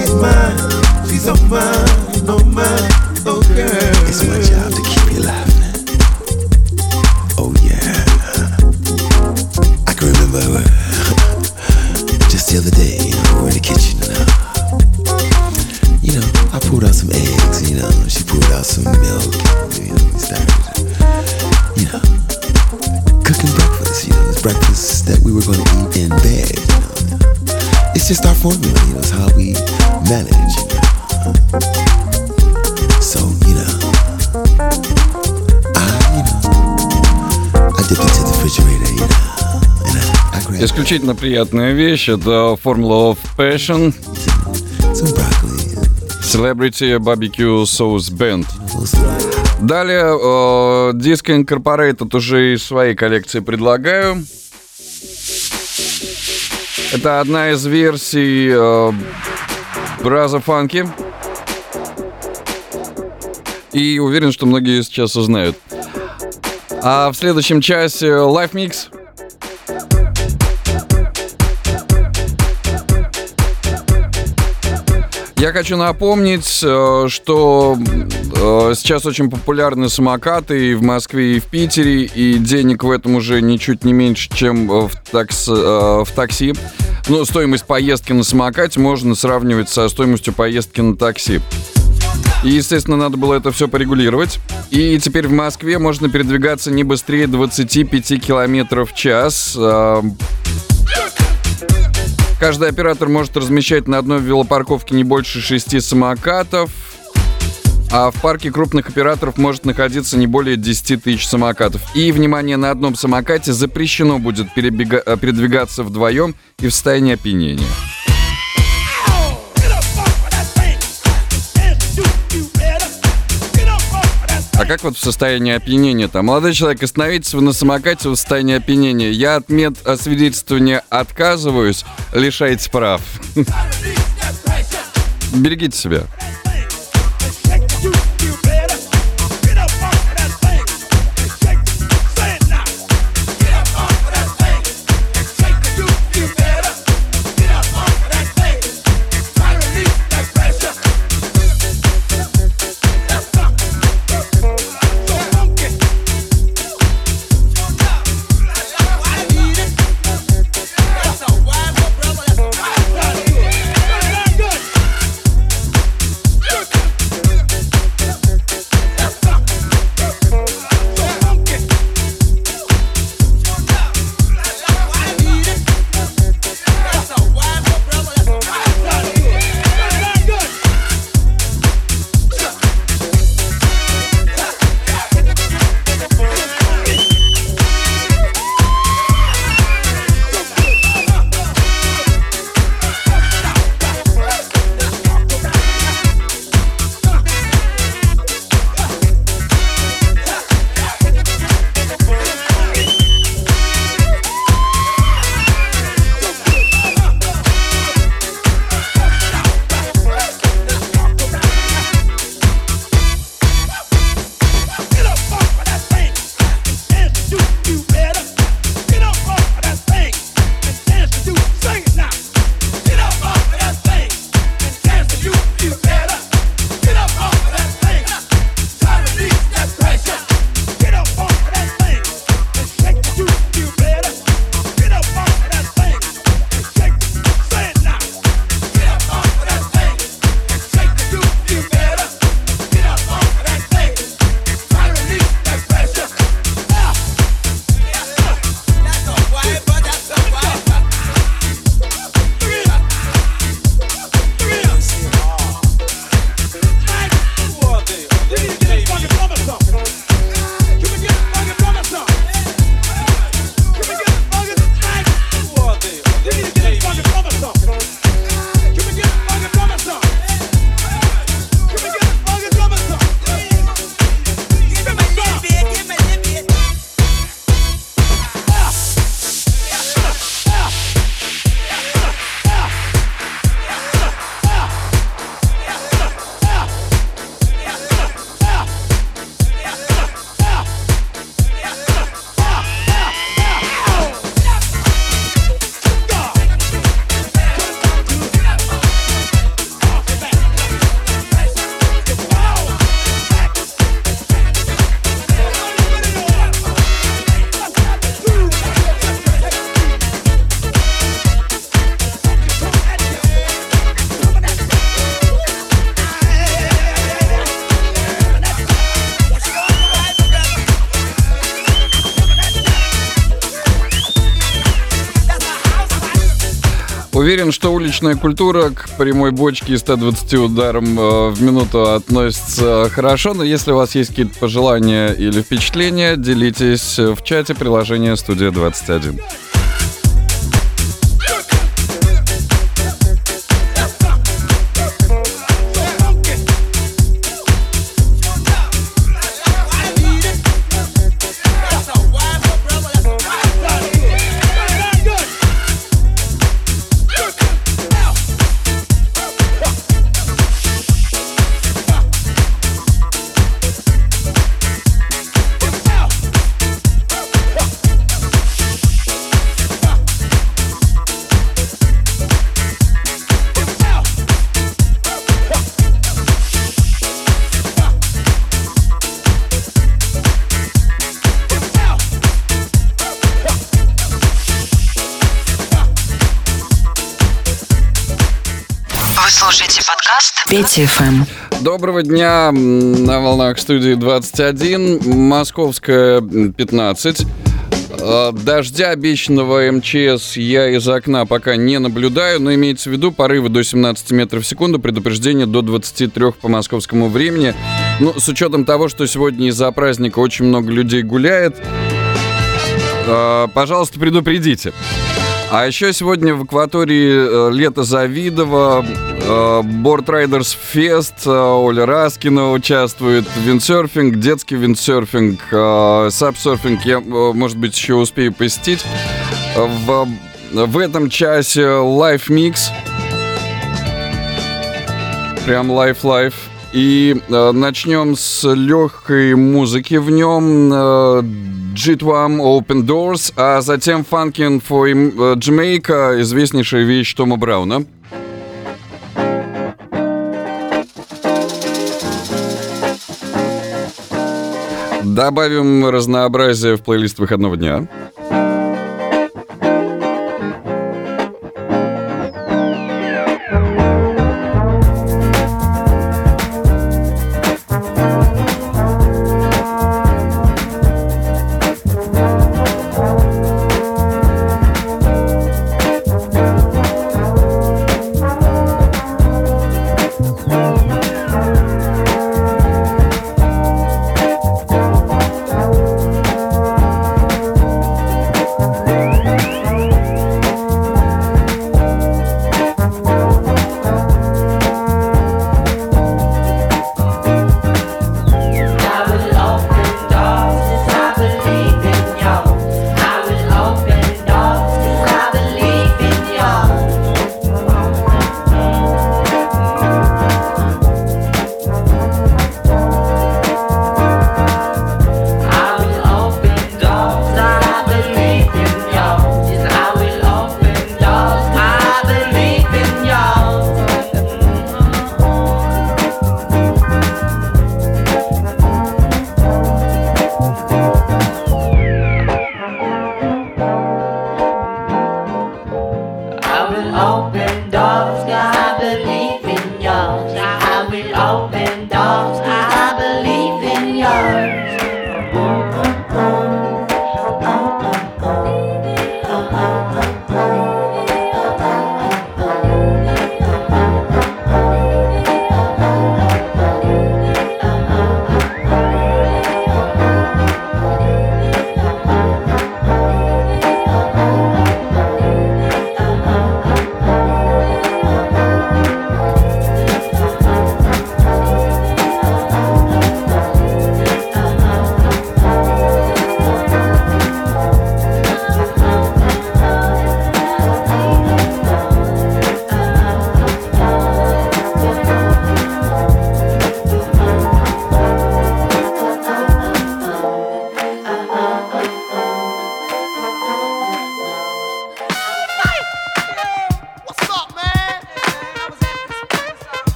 She's mine, she's so fine. Исключительно приятная вещь. Это Formula of Passion. Celebrity Barbecue Sauce Band. Далее э, Disco Incorporated уже из своей коллекции предлагаю. Это одна из версий э, Браза Фанки. И уверен, что многие сейчас узнают. А в следующем часе Live Mix. Я хочу напомнить, э, что э, сейчас очень популярны самокаты и в Москве, и в Питере, и денег в этом уже ничуть не меньше, чем э, в, такс, в такси. Но стоимость поездки на самокате можно сравнивать со стоимостью поездки на такси. И, естественно, надо было это все порегулировать. И теперь в Москве можно передвигаться не быстрее 25 километров в час. Каждый оператор может размещать на одной велопарковке не больше шести самокатов. А в парке крупных операторов может находиться не более 10 тысяч самокатов. И, внимание, на одном самокате запрещено будет э, передвигаться вдвоем и в состоянии опьянения. Как вот в состоянии опьянения там? Молодой человек, остановитесь вы на самокате в состоянии опьянения. Я от медосвидетельствования отказываюсь, лишайте прав. Берегите себя. Что уличная культура к прямой бочке и 120 ударам э, в минуту относится хорошо, но если у вас есть какие-то пожелания или впечатления, делитесь в чате приложения «Студия 21». FM. Доброго дня на волнах студии 21, Московская м, 15. Э, Дождя, обещанного МЧС, я из окна пока не наблюдаю, но имеется в виду порывы до 17 метров в секунду, предупреждение до 23 по московскому времени. Ну, с учетом того, что сегодня из-за праздника очень много людей гуляет, э, пожалуйста, предупредите. А еще сегодня в акватории э, Лето Завидово, э, Board Riders Fest, Оля Раскина участвует, виндсерфинг, детский виндсерфинг, э, сапсерфинг я, э, может быть, еще успею посетить. В, в этом часе live mix. Прям live-live. И э, начнем с легкой музыки в нем. Э, G2M Open Doors, а затем Funkin' for э, Jamaica, известнейшая вещь Тома Брауна. Добавим разнообразие в плейлист выходного дня.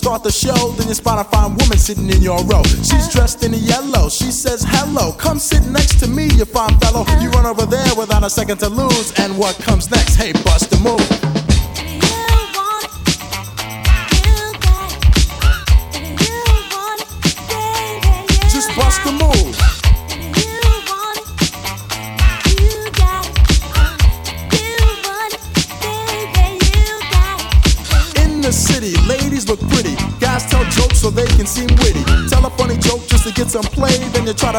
start the show. Then you spot a fine woman sitting in your row. She's dressed in yellow. She says hello. Come sit next to me, you fine fellow. You run over there without a second to lose. And what comes next? Hey, bust a move.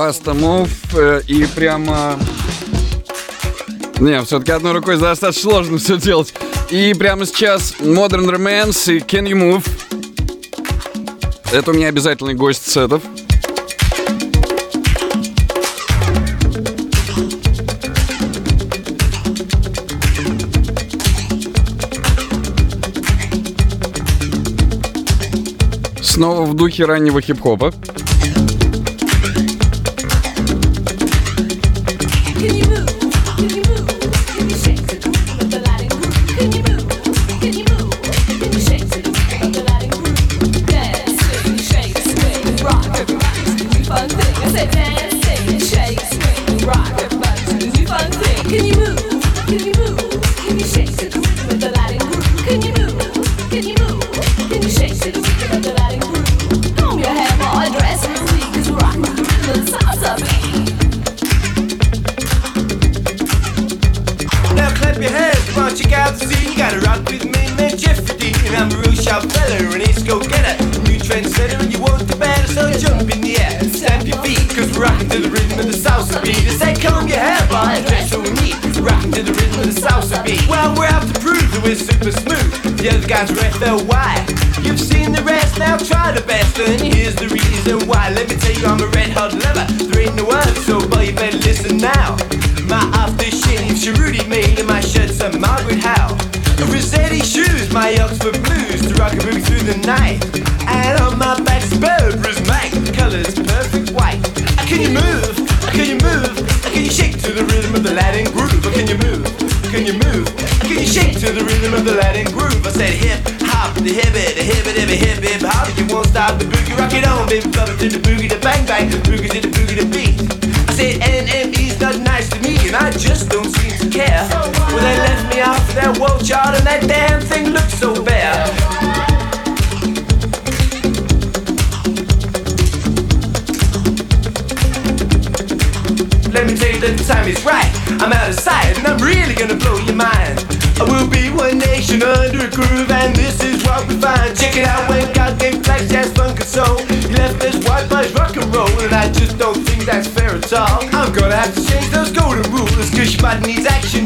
Баста Мув э, и прямо... Не, все-таки одной рукой достаточно сложно все делать. И прямо сейчас Modern Romance и Can You Move. Это у меня обязательный гость сетов. Снова в духе раннего хип-хопа.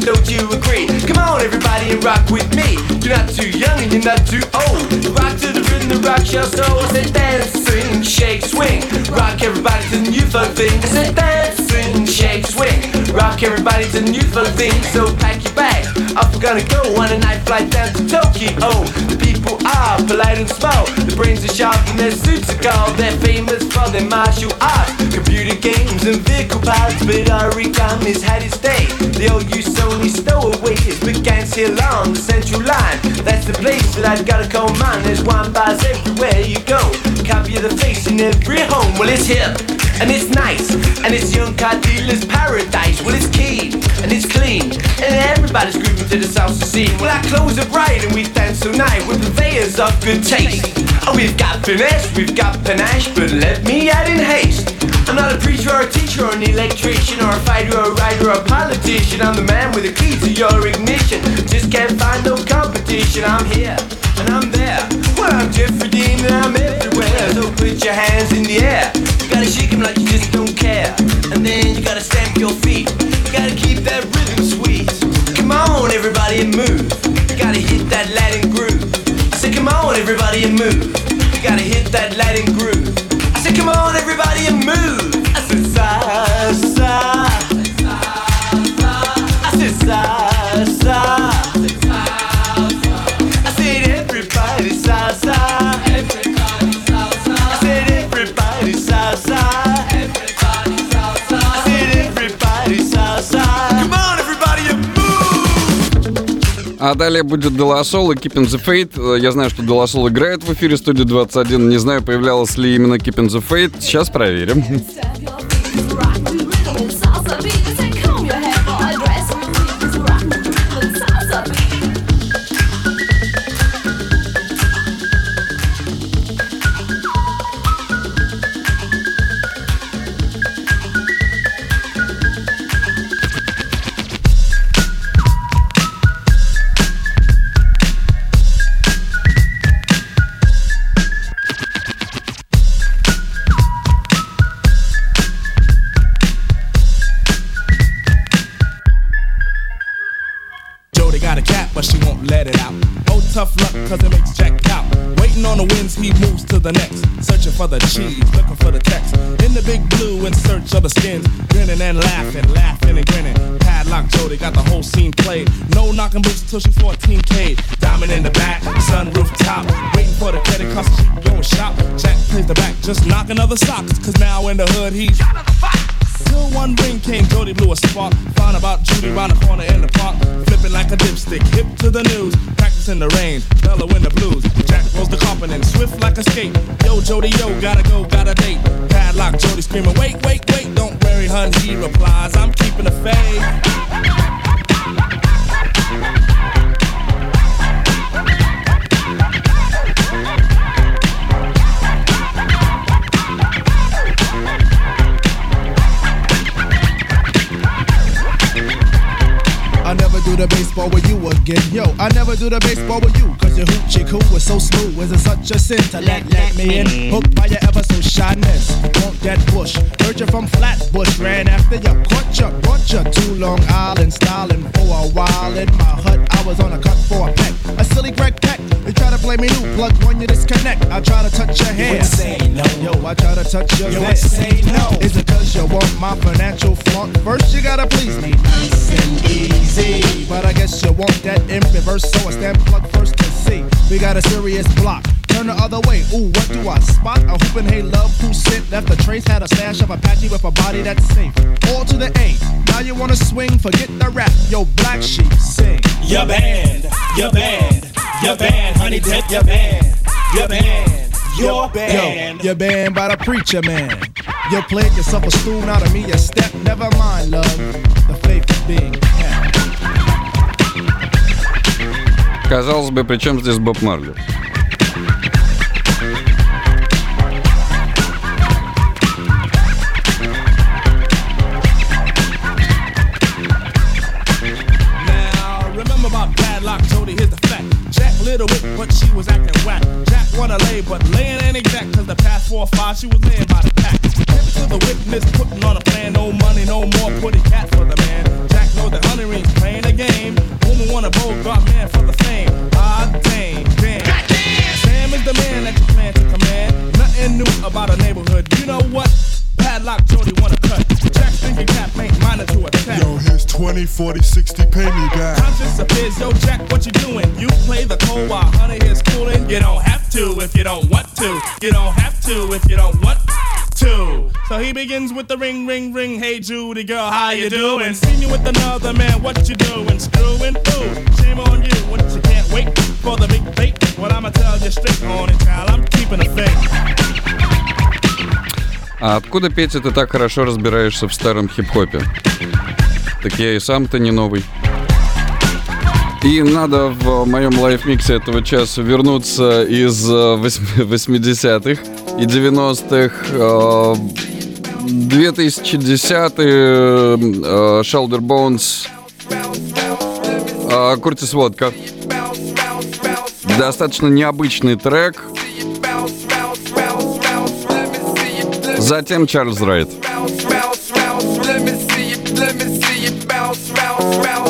Don't you agree? Come on, everybody, and rock with me. You're not too young and you're not too old. Rock to the rhythm, the rock shall soul. Said dance, sing, shake, swing. Rock everybody to the new fun thing. I said dance, sing, shake, swing. Rock everybody to the new fun thing. So pack your bags. Off we're gonna go on a night flight down to Tokyo. The people are polite and smart. The brains are sharp and their suits are gold. They're famous for their martial arts, computer games and vehicle parts. But origami's had its day. The old use only stowaways began here along the central line. That's the place that I've gotta call mine. There's wine bars everywhere you go. Copy of the face in every home. Well, it's hip and it's nice and it's young car dealers paradise. Well, it's keen and it's clean and everybody's grooving to the salsa scene. Well, our clothes are bright and we dance all night. We're purveyors of good taste. Oh, we've got finesse, we've got panache, but let me add in haste. I'm not a preacher or a teacher or an electrician or a fighter or a writer or a politician. I'm the man with the key to your ignition. Just can't find no competition. I'm here and I'm there. Well, I'm Jeffrey Dean and I'm everywhere. So put your hands in the air. You gotta shake 'em like you just don't care. And then you gotta stamp your feet. You gotta keep that rhythm sweet. Come on, everybody, and move. You gotta hit that Latin groove. I said, come on, everybody, and move. You gotta hit that Latin groove come on, everybody, and move. I said. I said. А далее будет Делосол и Keeping the Fate. Э, Я знаю, что Делосол играет в эфире студии 21. Не знаю, появлялась ли именно Keeping the Fate. Сейчас проверим. till she's 14K. Diamond in the back, sunroof top. Waiting for the credit card she can go and shop. Jack plays the back, just knock another socks. Cause now in the hood, he's. Till one ring came, Jody blew a spark. Found about Judy round the corner in the park. Flipping like a dipstick, hip to the news. Practicing the rain, mellow in the blues. Jack rolls the and swift like a skate. Yo, Jody, yo, gotta go, got a date. Padlock, Jody screaming, wait, wait, wait. Don't worry, hun, he replies, I'm keeping the faith. Do the baseball with you again. Yo, I never do the baseball with you. Cause your hoochie coo was so smooth. Was it such a sin to let, let me in? Hooked by your ever so shyness. Want that bush. Heard you from Flatbush. Ran after you. Caught you. Brought you to Long Island. Styling for a while. In my hut, I was on a cut for a peck. A silly Greg Peck. You try to play me new. Plug when you disconnect. I try to touch your hand. would say no. Yo, I try to touch your You head. would say no. Is it cause you want my financial flaunt? First, you gotta please me. Nice and easy. But I guess you want that in reverse, so I stand plug first to see. We got a serious block. Turn the other way. Ooh, what do I spot? A hoopin' hey love who sent left a trace. Had a stash of Apache with a body that's safe. All to the A. Now you wanna swing? Forget the rap. Yo, black sheep, sing. Your band, your band, your band, honey dip, your band, your band, your band. Yo, your band by the preacher man. You played yourself a stool, now to me a step. Never mind, love. The faith is being Казалось бы, при чем здесь Боб Марли? Now, remember my padlock, Jody, here's the fact. Jack little bit, but she was acting whack. Jack wanna lay, but laying ain't exact, cause the past four or five, she was laying by the pack. Hip to the witness, putting on a plan, no know the honey ring, playing the game. Woman wanna bowl, got man for the fame. Odd dang, damn. Sam is the man that you plan to command. Nothing new about a neighborhood. You know what? Padlock Jody wanna cut. Jack thinking cap ain't minor to attack. Yo, here's 20, 40, 60, pay me back. Conscious appears, yo, Jack, what you doing? You play the cold while honey is cooling. You don't have to if you don't want to. You don't have to if you don't want to. So he begins with the ring, ring, ring. Hey, Judy girl, how you doing? Seen you with another man, what you doing? Screwing, ooh, shame on you. What you can't wait for the big bait? What I'ma tell you straight on it, child. I'm keeping the faith. А откуда, Петя, ты так хорошо разбираешься в старом хип-хопе? Так я и сам-то не новый. И надо в моем лайфмиксе этого часа вернуться из э, восьми- 80-х и 90-х. э, 2010-е э, Shoulder Bones э, Куртис Водка. Достаточно необычный трек. Затем Чарльз Райт. Bounce right the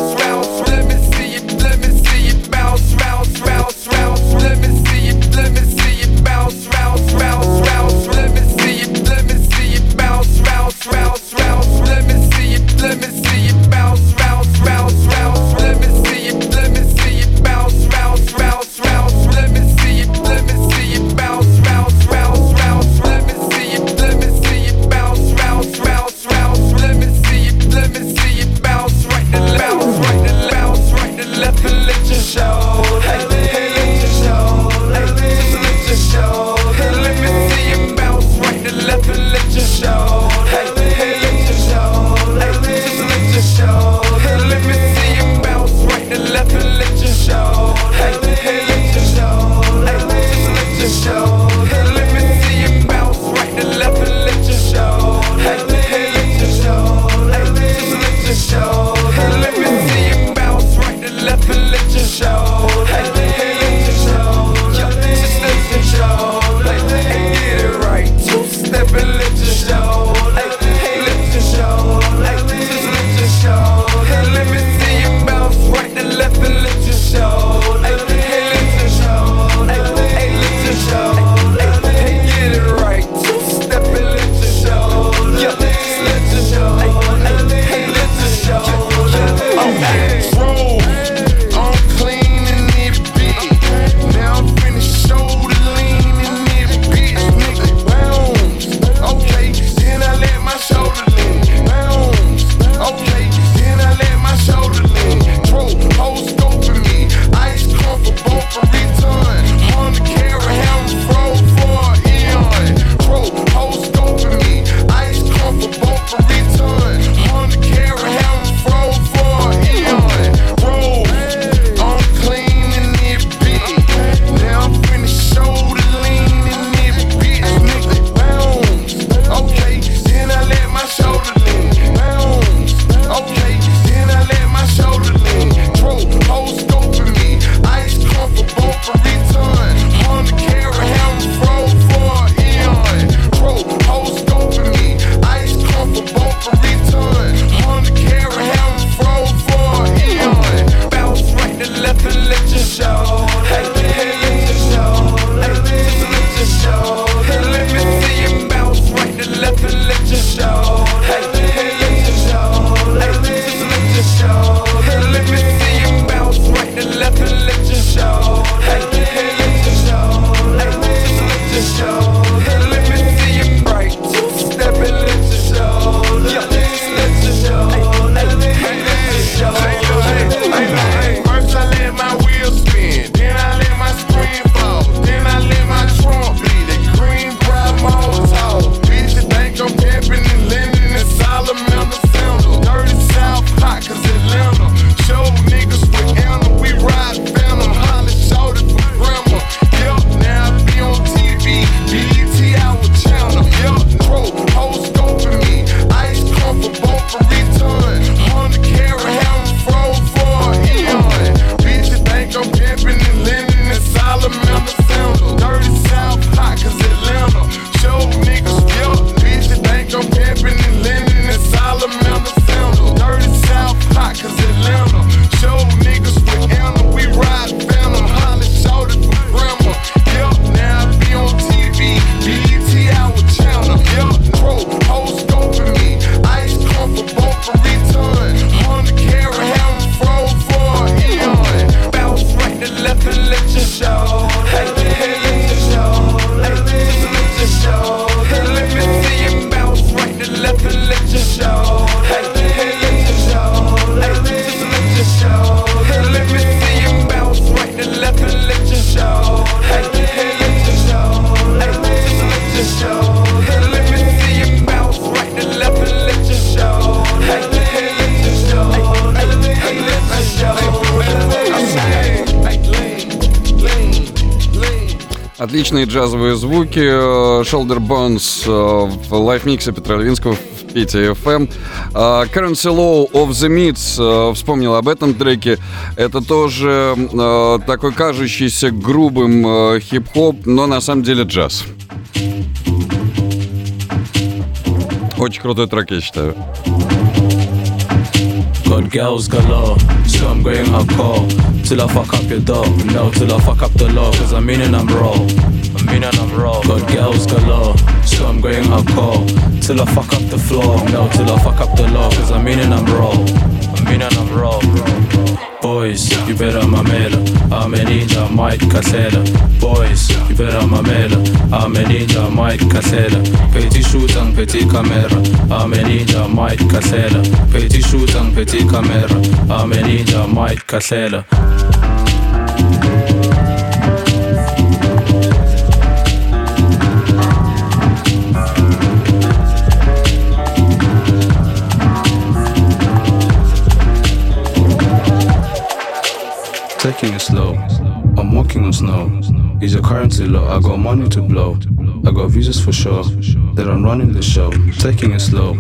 Shoulder Bones э, в лайфмиксе Петра Левинского в Пите FM. Э, Currency Low of the Meats. э, Вспомнил об этом треке. Это тоже такой кажущийся грубым хип-хоп, но на самом деле джаз. Очень крутой трек, я считаю. Got girls galore, so I'm going hardcore Till I fuck up your dog, no, till I fuck up the law Cause I'm meaning I'm raw, I'm meaning I'm raw. Got girls galore, so I'm going hardcore. Till I fuck up the floor, no, till I fuck up the law Cause I'm meaning I'm raw, I'm meaning I'm raw. Boys, you better mamela, I'm a ninja, Mike Casella. Boys, you better mamela, I'm a ninja, Mike Casella. Petit shoot and petit camera, I'm a ninja, Mike Casella. Petit shoot and petit camera, I'm a ninja, Mike Casella Taking it slow, I'm walking on snow. Is your currency low? I got money to blow. I got visas for sure that I'm running the show. Taking it slow,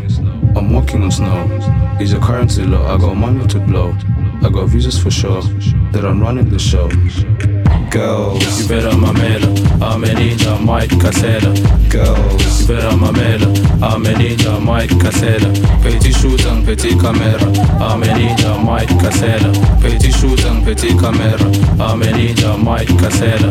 I'm walking on snow. Is your currency low? I got money to blow. I got visas for sure that I'm running the show. Girls, you better mamela. I'm a ninja, Mike Casella. Girls, you better mamela. I'm a ninja, Mike Casella. Petit shoot and petit camera. I'm a ninja, Mike Casella. Petit shoot and petit camera. I'm a ninja, Mike Casella.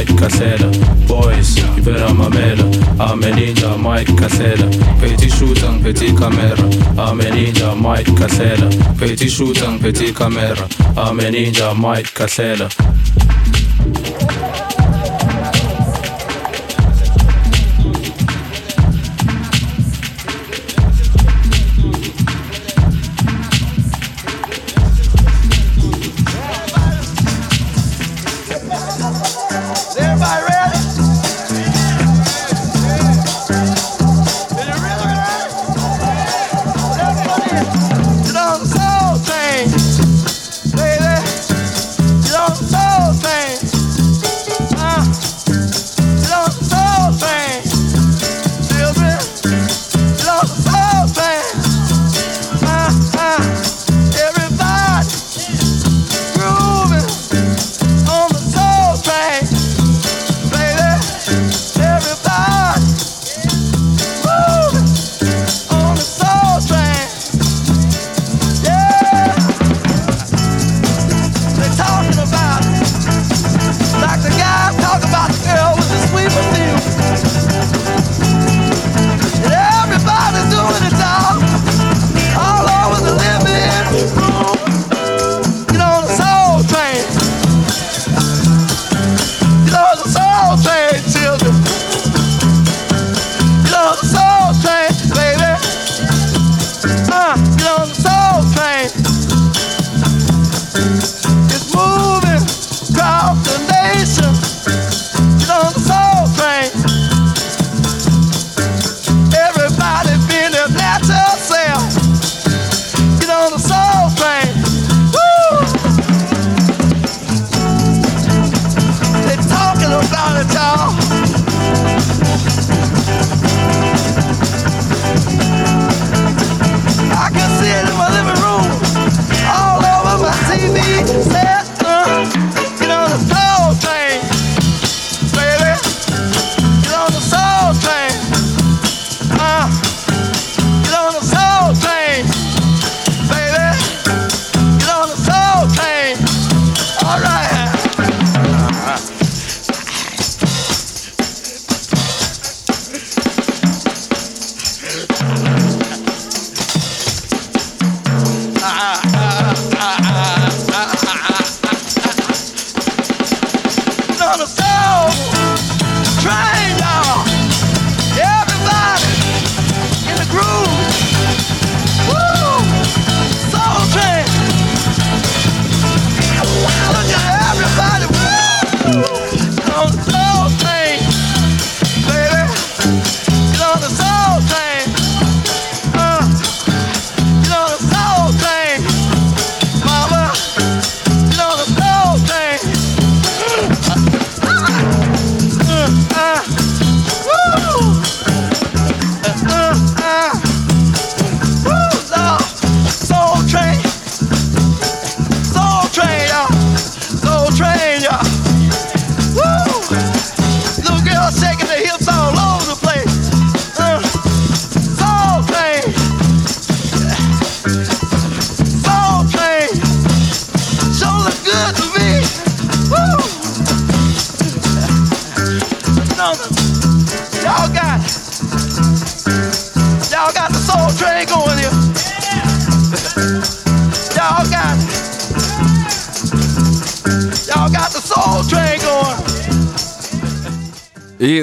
Mike Casella. Boys, you better mamela. I'm a ninja, Mike Casella. Petit shoot and petit camera. I'm a ninja, Mike Casella. Petit shoot and petit camera. I'm a ninja, Mike Casella.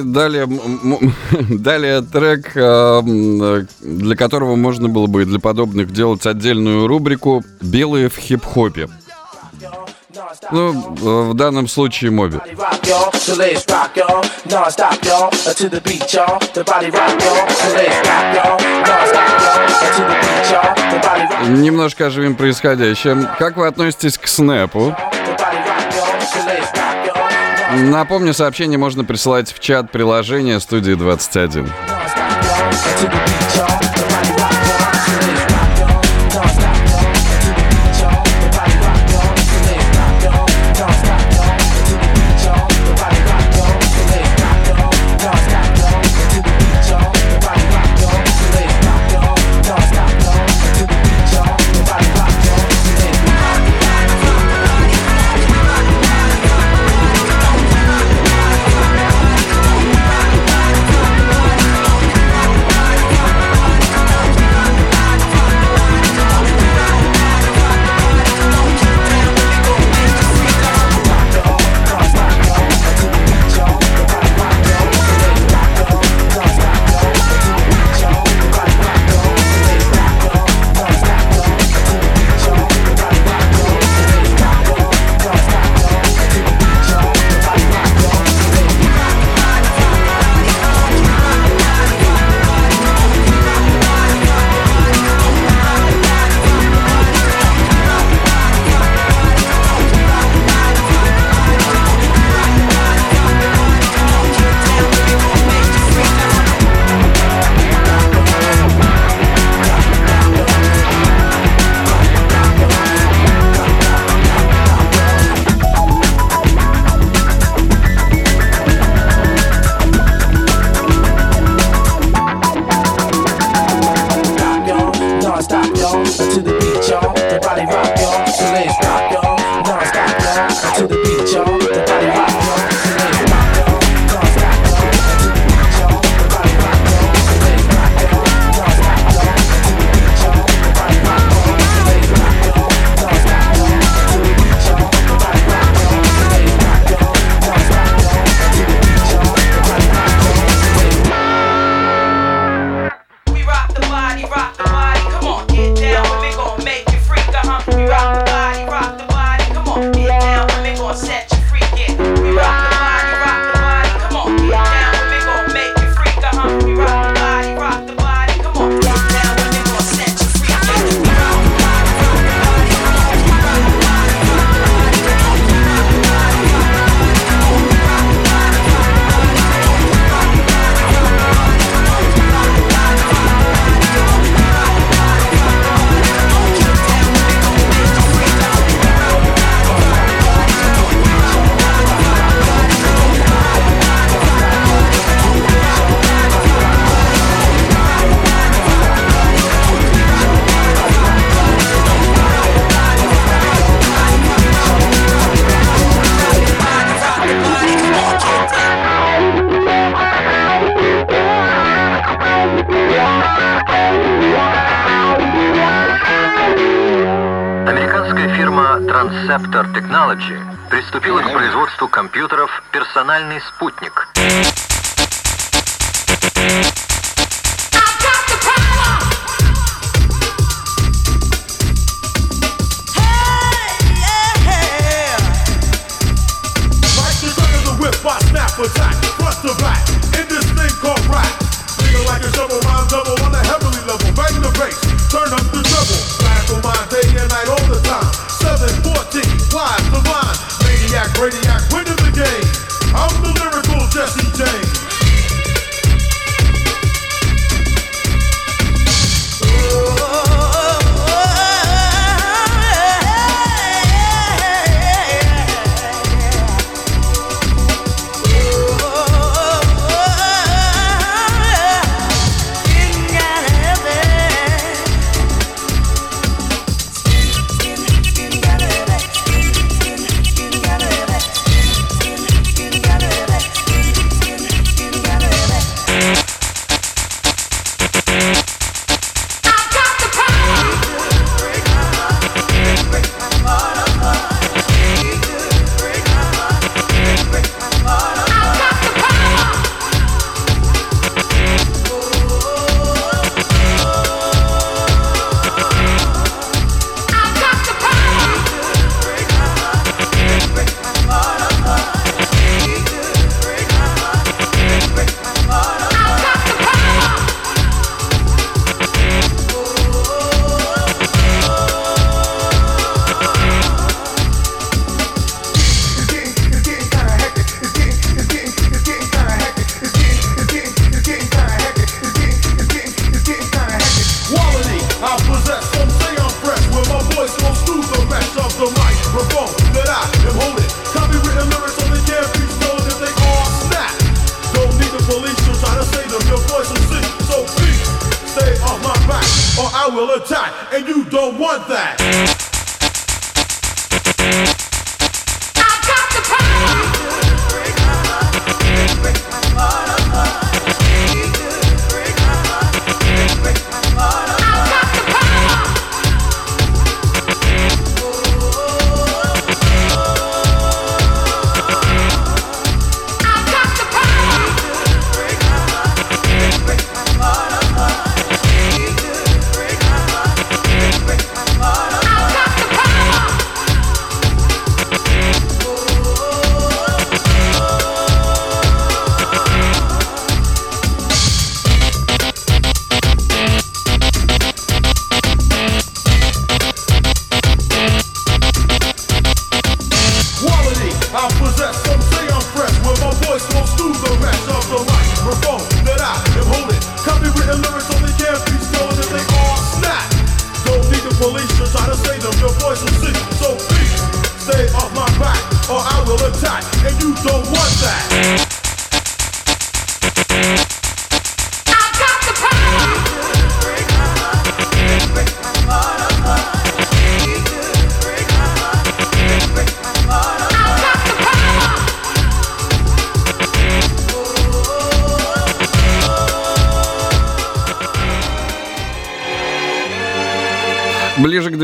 далее, далее трек, э, для которого можно было бы и для подобных делать отдельную рубрику «Белые в хип-хопе». Ну, э, в данном случае моби. Немножко оживим происходящее. Как вы относитесь к снэпу? Напомню, сообщение можно присылать в чат приложения студии 21.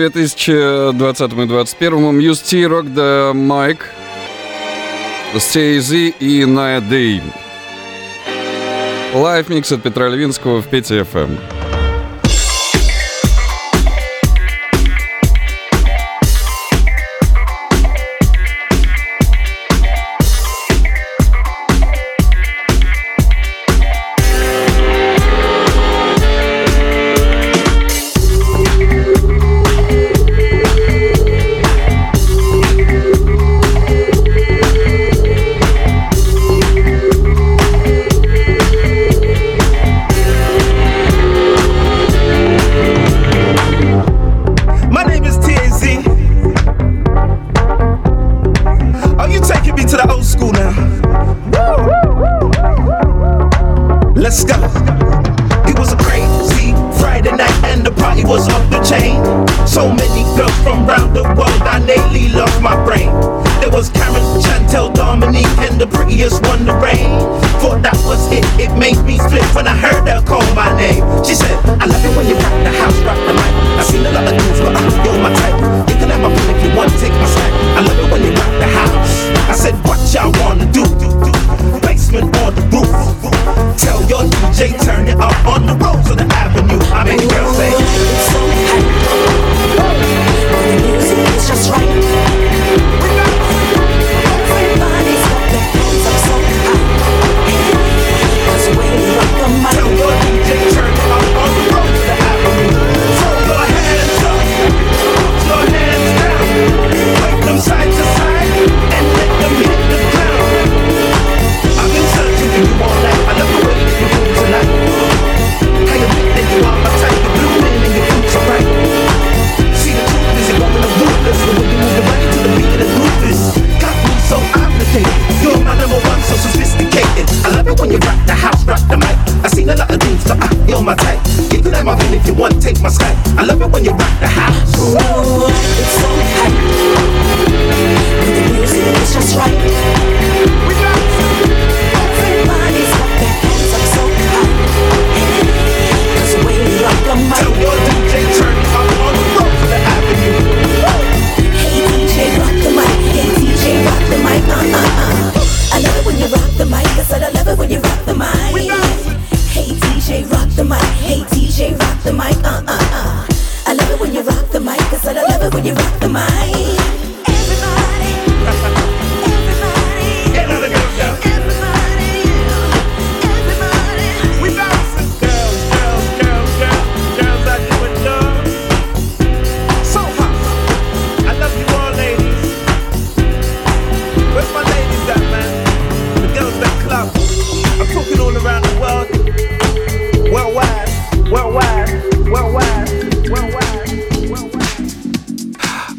2020 и 2021 Mousse T, Rock da Mic, Stacy, Inaya Day. Live mix от Петра Левинского в Пете FM.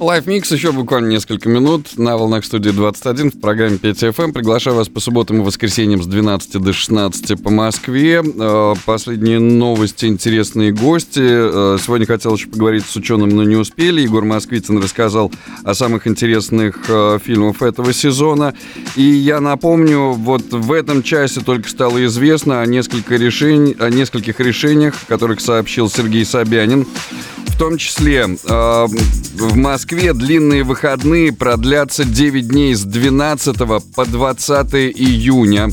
Live Mix еще буквально несколько минут на волнах студии 21 в программе 5FM. Приглашаю вас по субботам и воскресеньям с 12 до 16 по Москве. Э, последние новости, интересные гости. Э, сегодня хотел еще поговорить с ученым, но не успели. Егор Москвитин рассказал о самых интересных э, фильмах этого сезона. И я напомню, вот в этом часе только стало известно о, несколько решень... о нескольких решениях, которых сообщил Сергей Собянин. В том числе в Москве Москве длинные выходные продлятся 9 дней с 12 по 20 июня.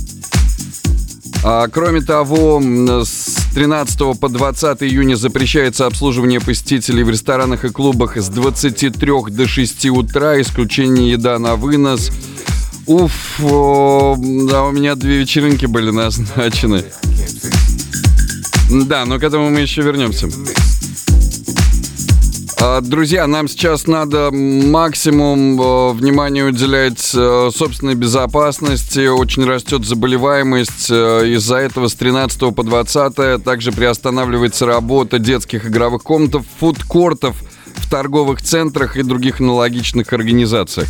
А, кроме того, с 13 по 20 июня запрещается обслуживание посетителей в ресторанах и клубах с 23 до 6 утра, исключение еда на вынос. Уф, о, да, у меня две вечеринки были назначены. Да, но к этому мы еще вернемся. А, друзья, нам сейчас надо максимум э, внимания уделять э, собственной безопасности. Очень растет заболеваемость. Э, из-за этого с 13 по 20 также приостанавливается работа детских игровых комнат, фудкортов в торговых центрах и других аналогичных организациях.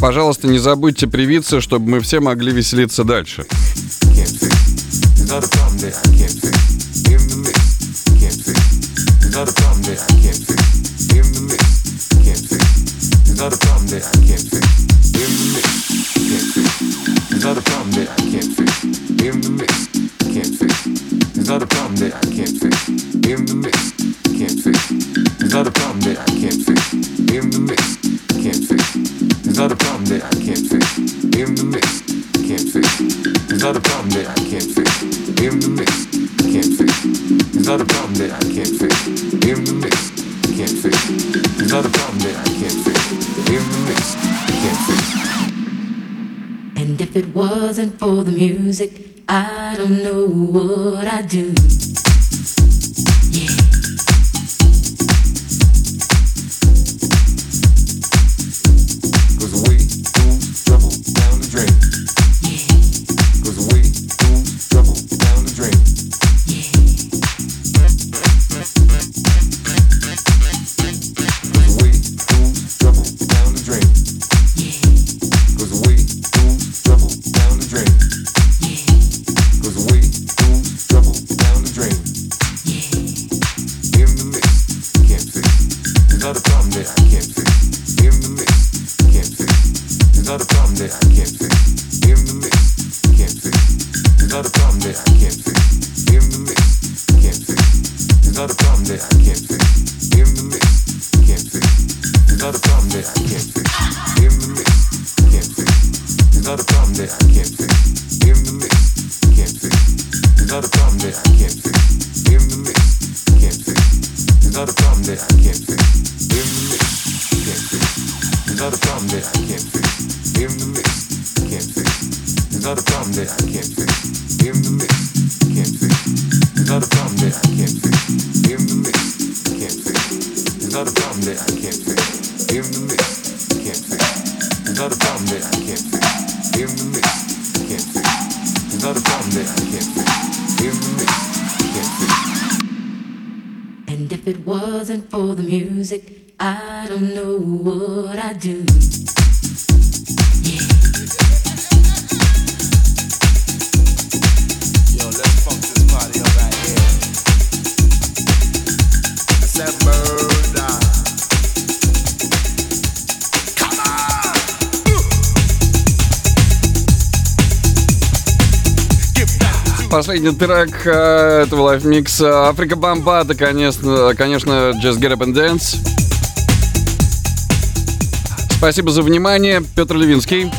Пожалуйста, не забудьте привиться, чтобы мы все могли веселиться дальше. Can't fix. In the mix, can't fix. There's not a problem that I can't fix. In the mix, can't fix. There's not a problem that I can't fix. In the mix, can't fix. There's not a problem that I can't fix. In the mix, can't fix. There's not a problem that I can't fix. In the mix, can't fix. There's not a problem that I can't fix. In the mix, can't fix. And if it wasn't for the music, I don't know what I'd do. Последний трек э, этого live mix а Afrika Bambaataa, конечно, конечно, Just Get Up and Dance. Спасибо за внимание. Петр Левинский.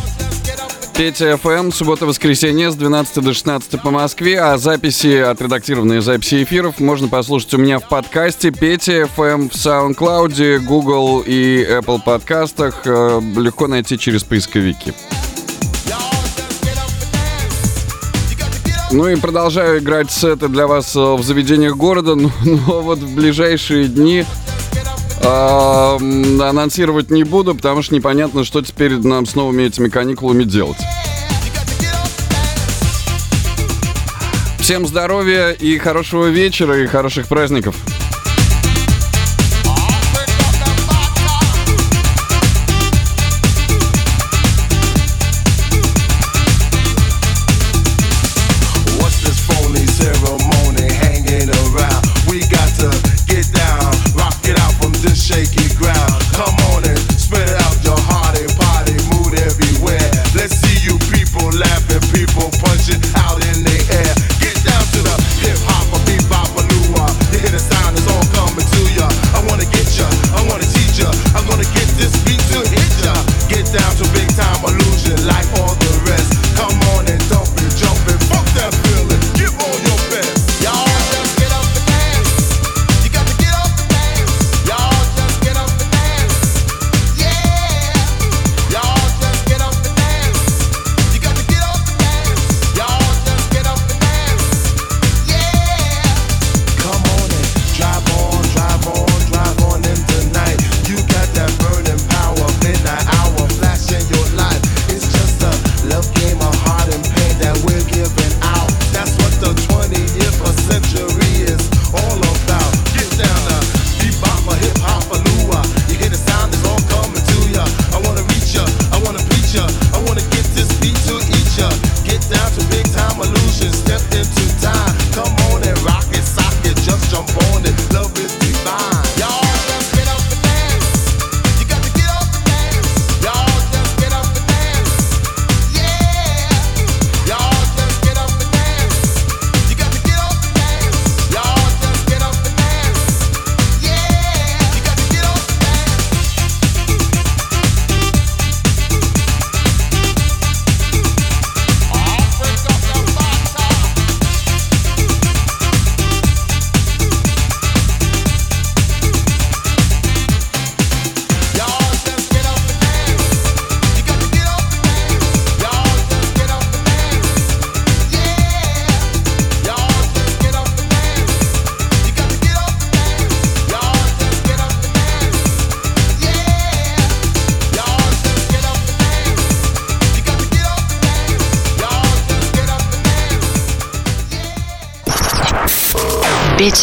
Петя FM, суббота-воскресенье с 12 до 16 по Москве, а записи, отредактированные записи эфиров можно послушать у меня в подкасте Петя FM в SoundCloud, Google и Apple подкастах. Э, Легко найти через поисковики. Ну и продолжаю играть сеты для вас э, в заведениях города, но, но вот в ближайшие дни э, анонсировать не буду, потому что непонятно, что теперь нам с новыми этими каникулами делать. Всем здоровья и хорошего вечера, и хороших праздников.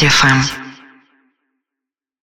ФМ.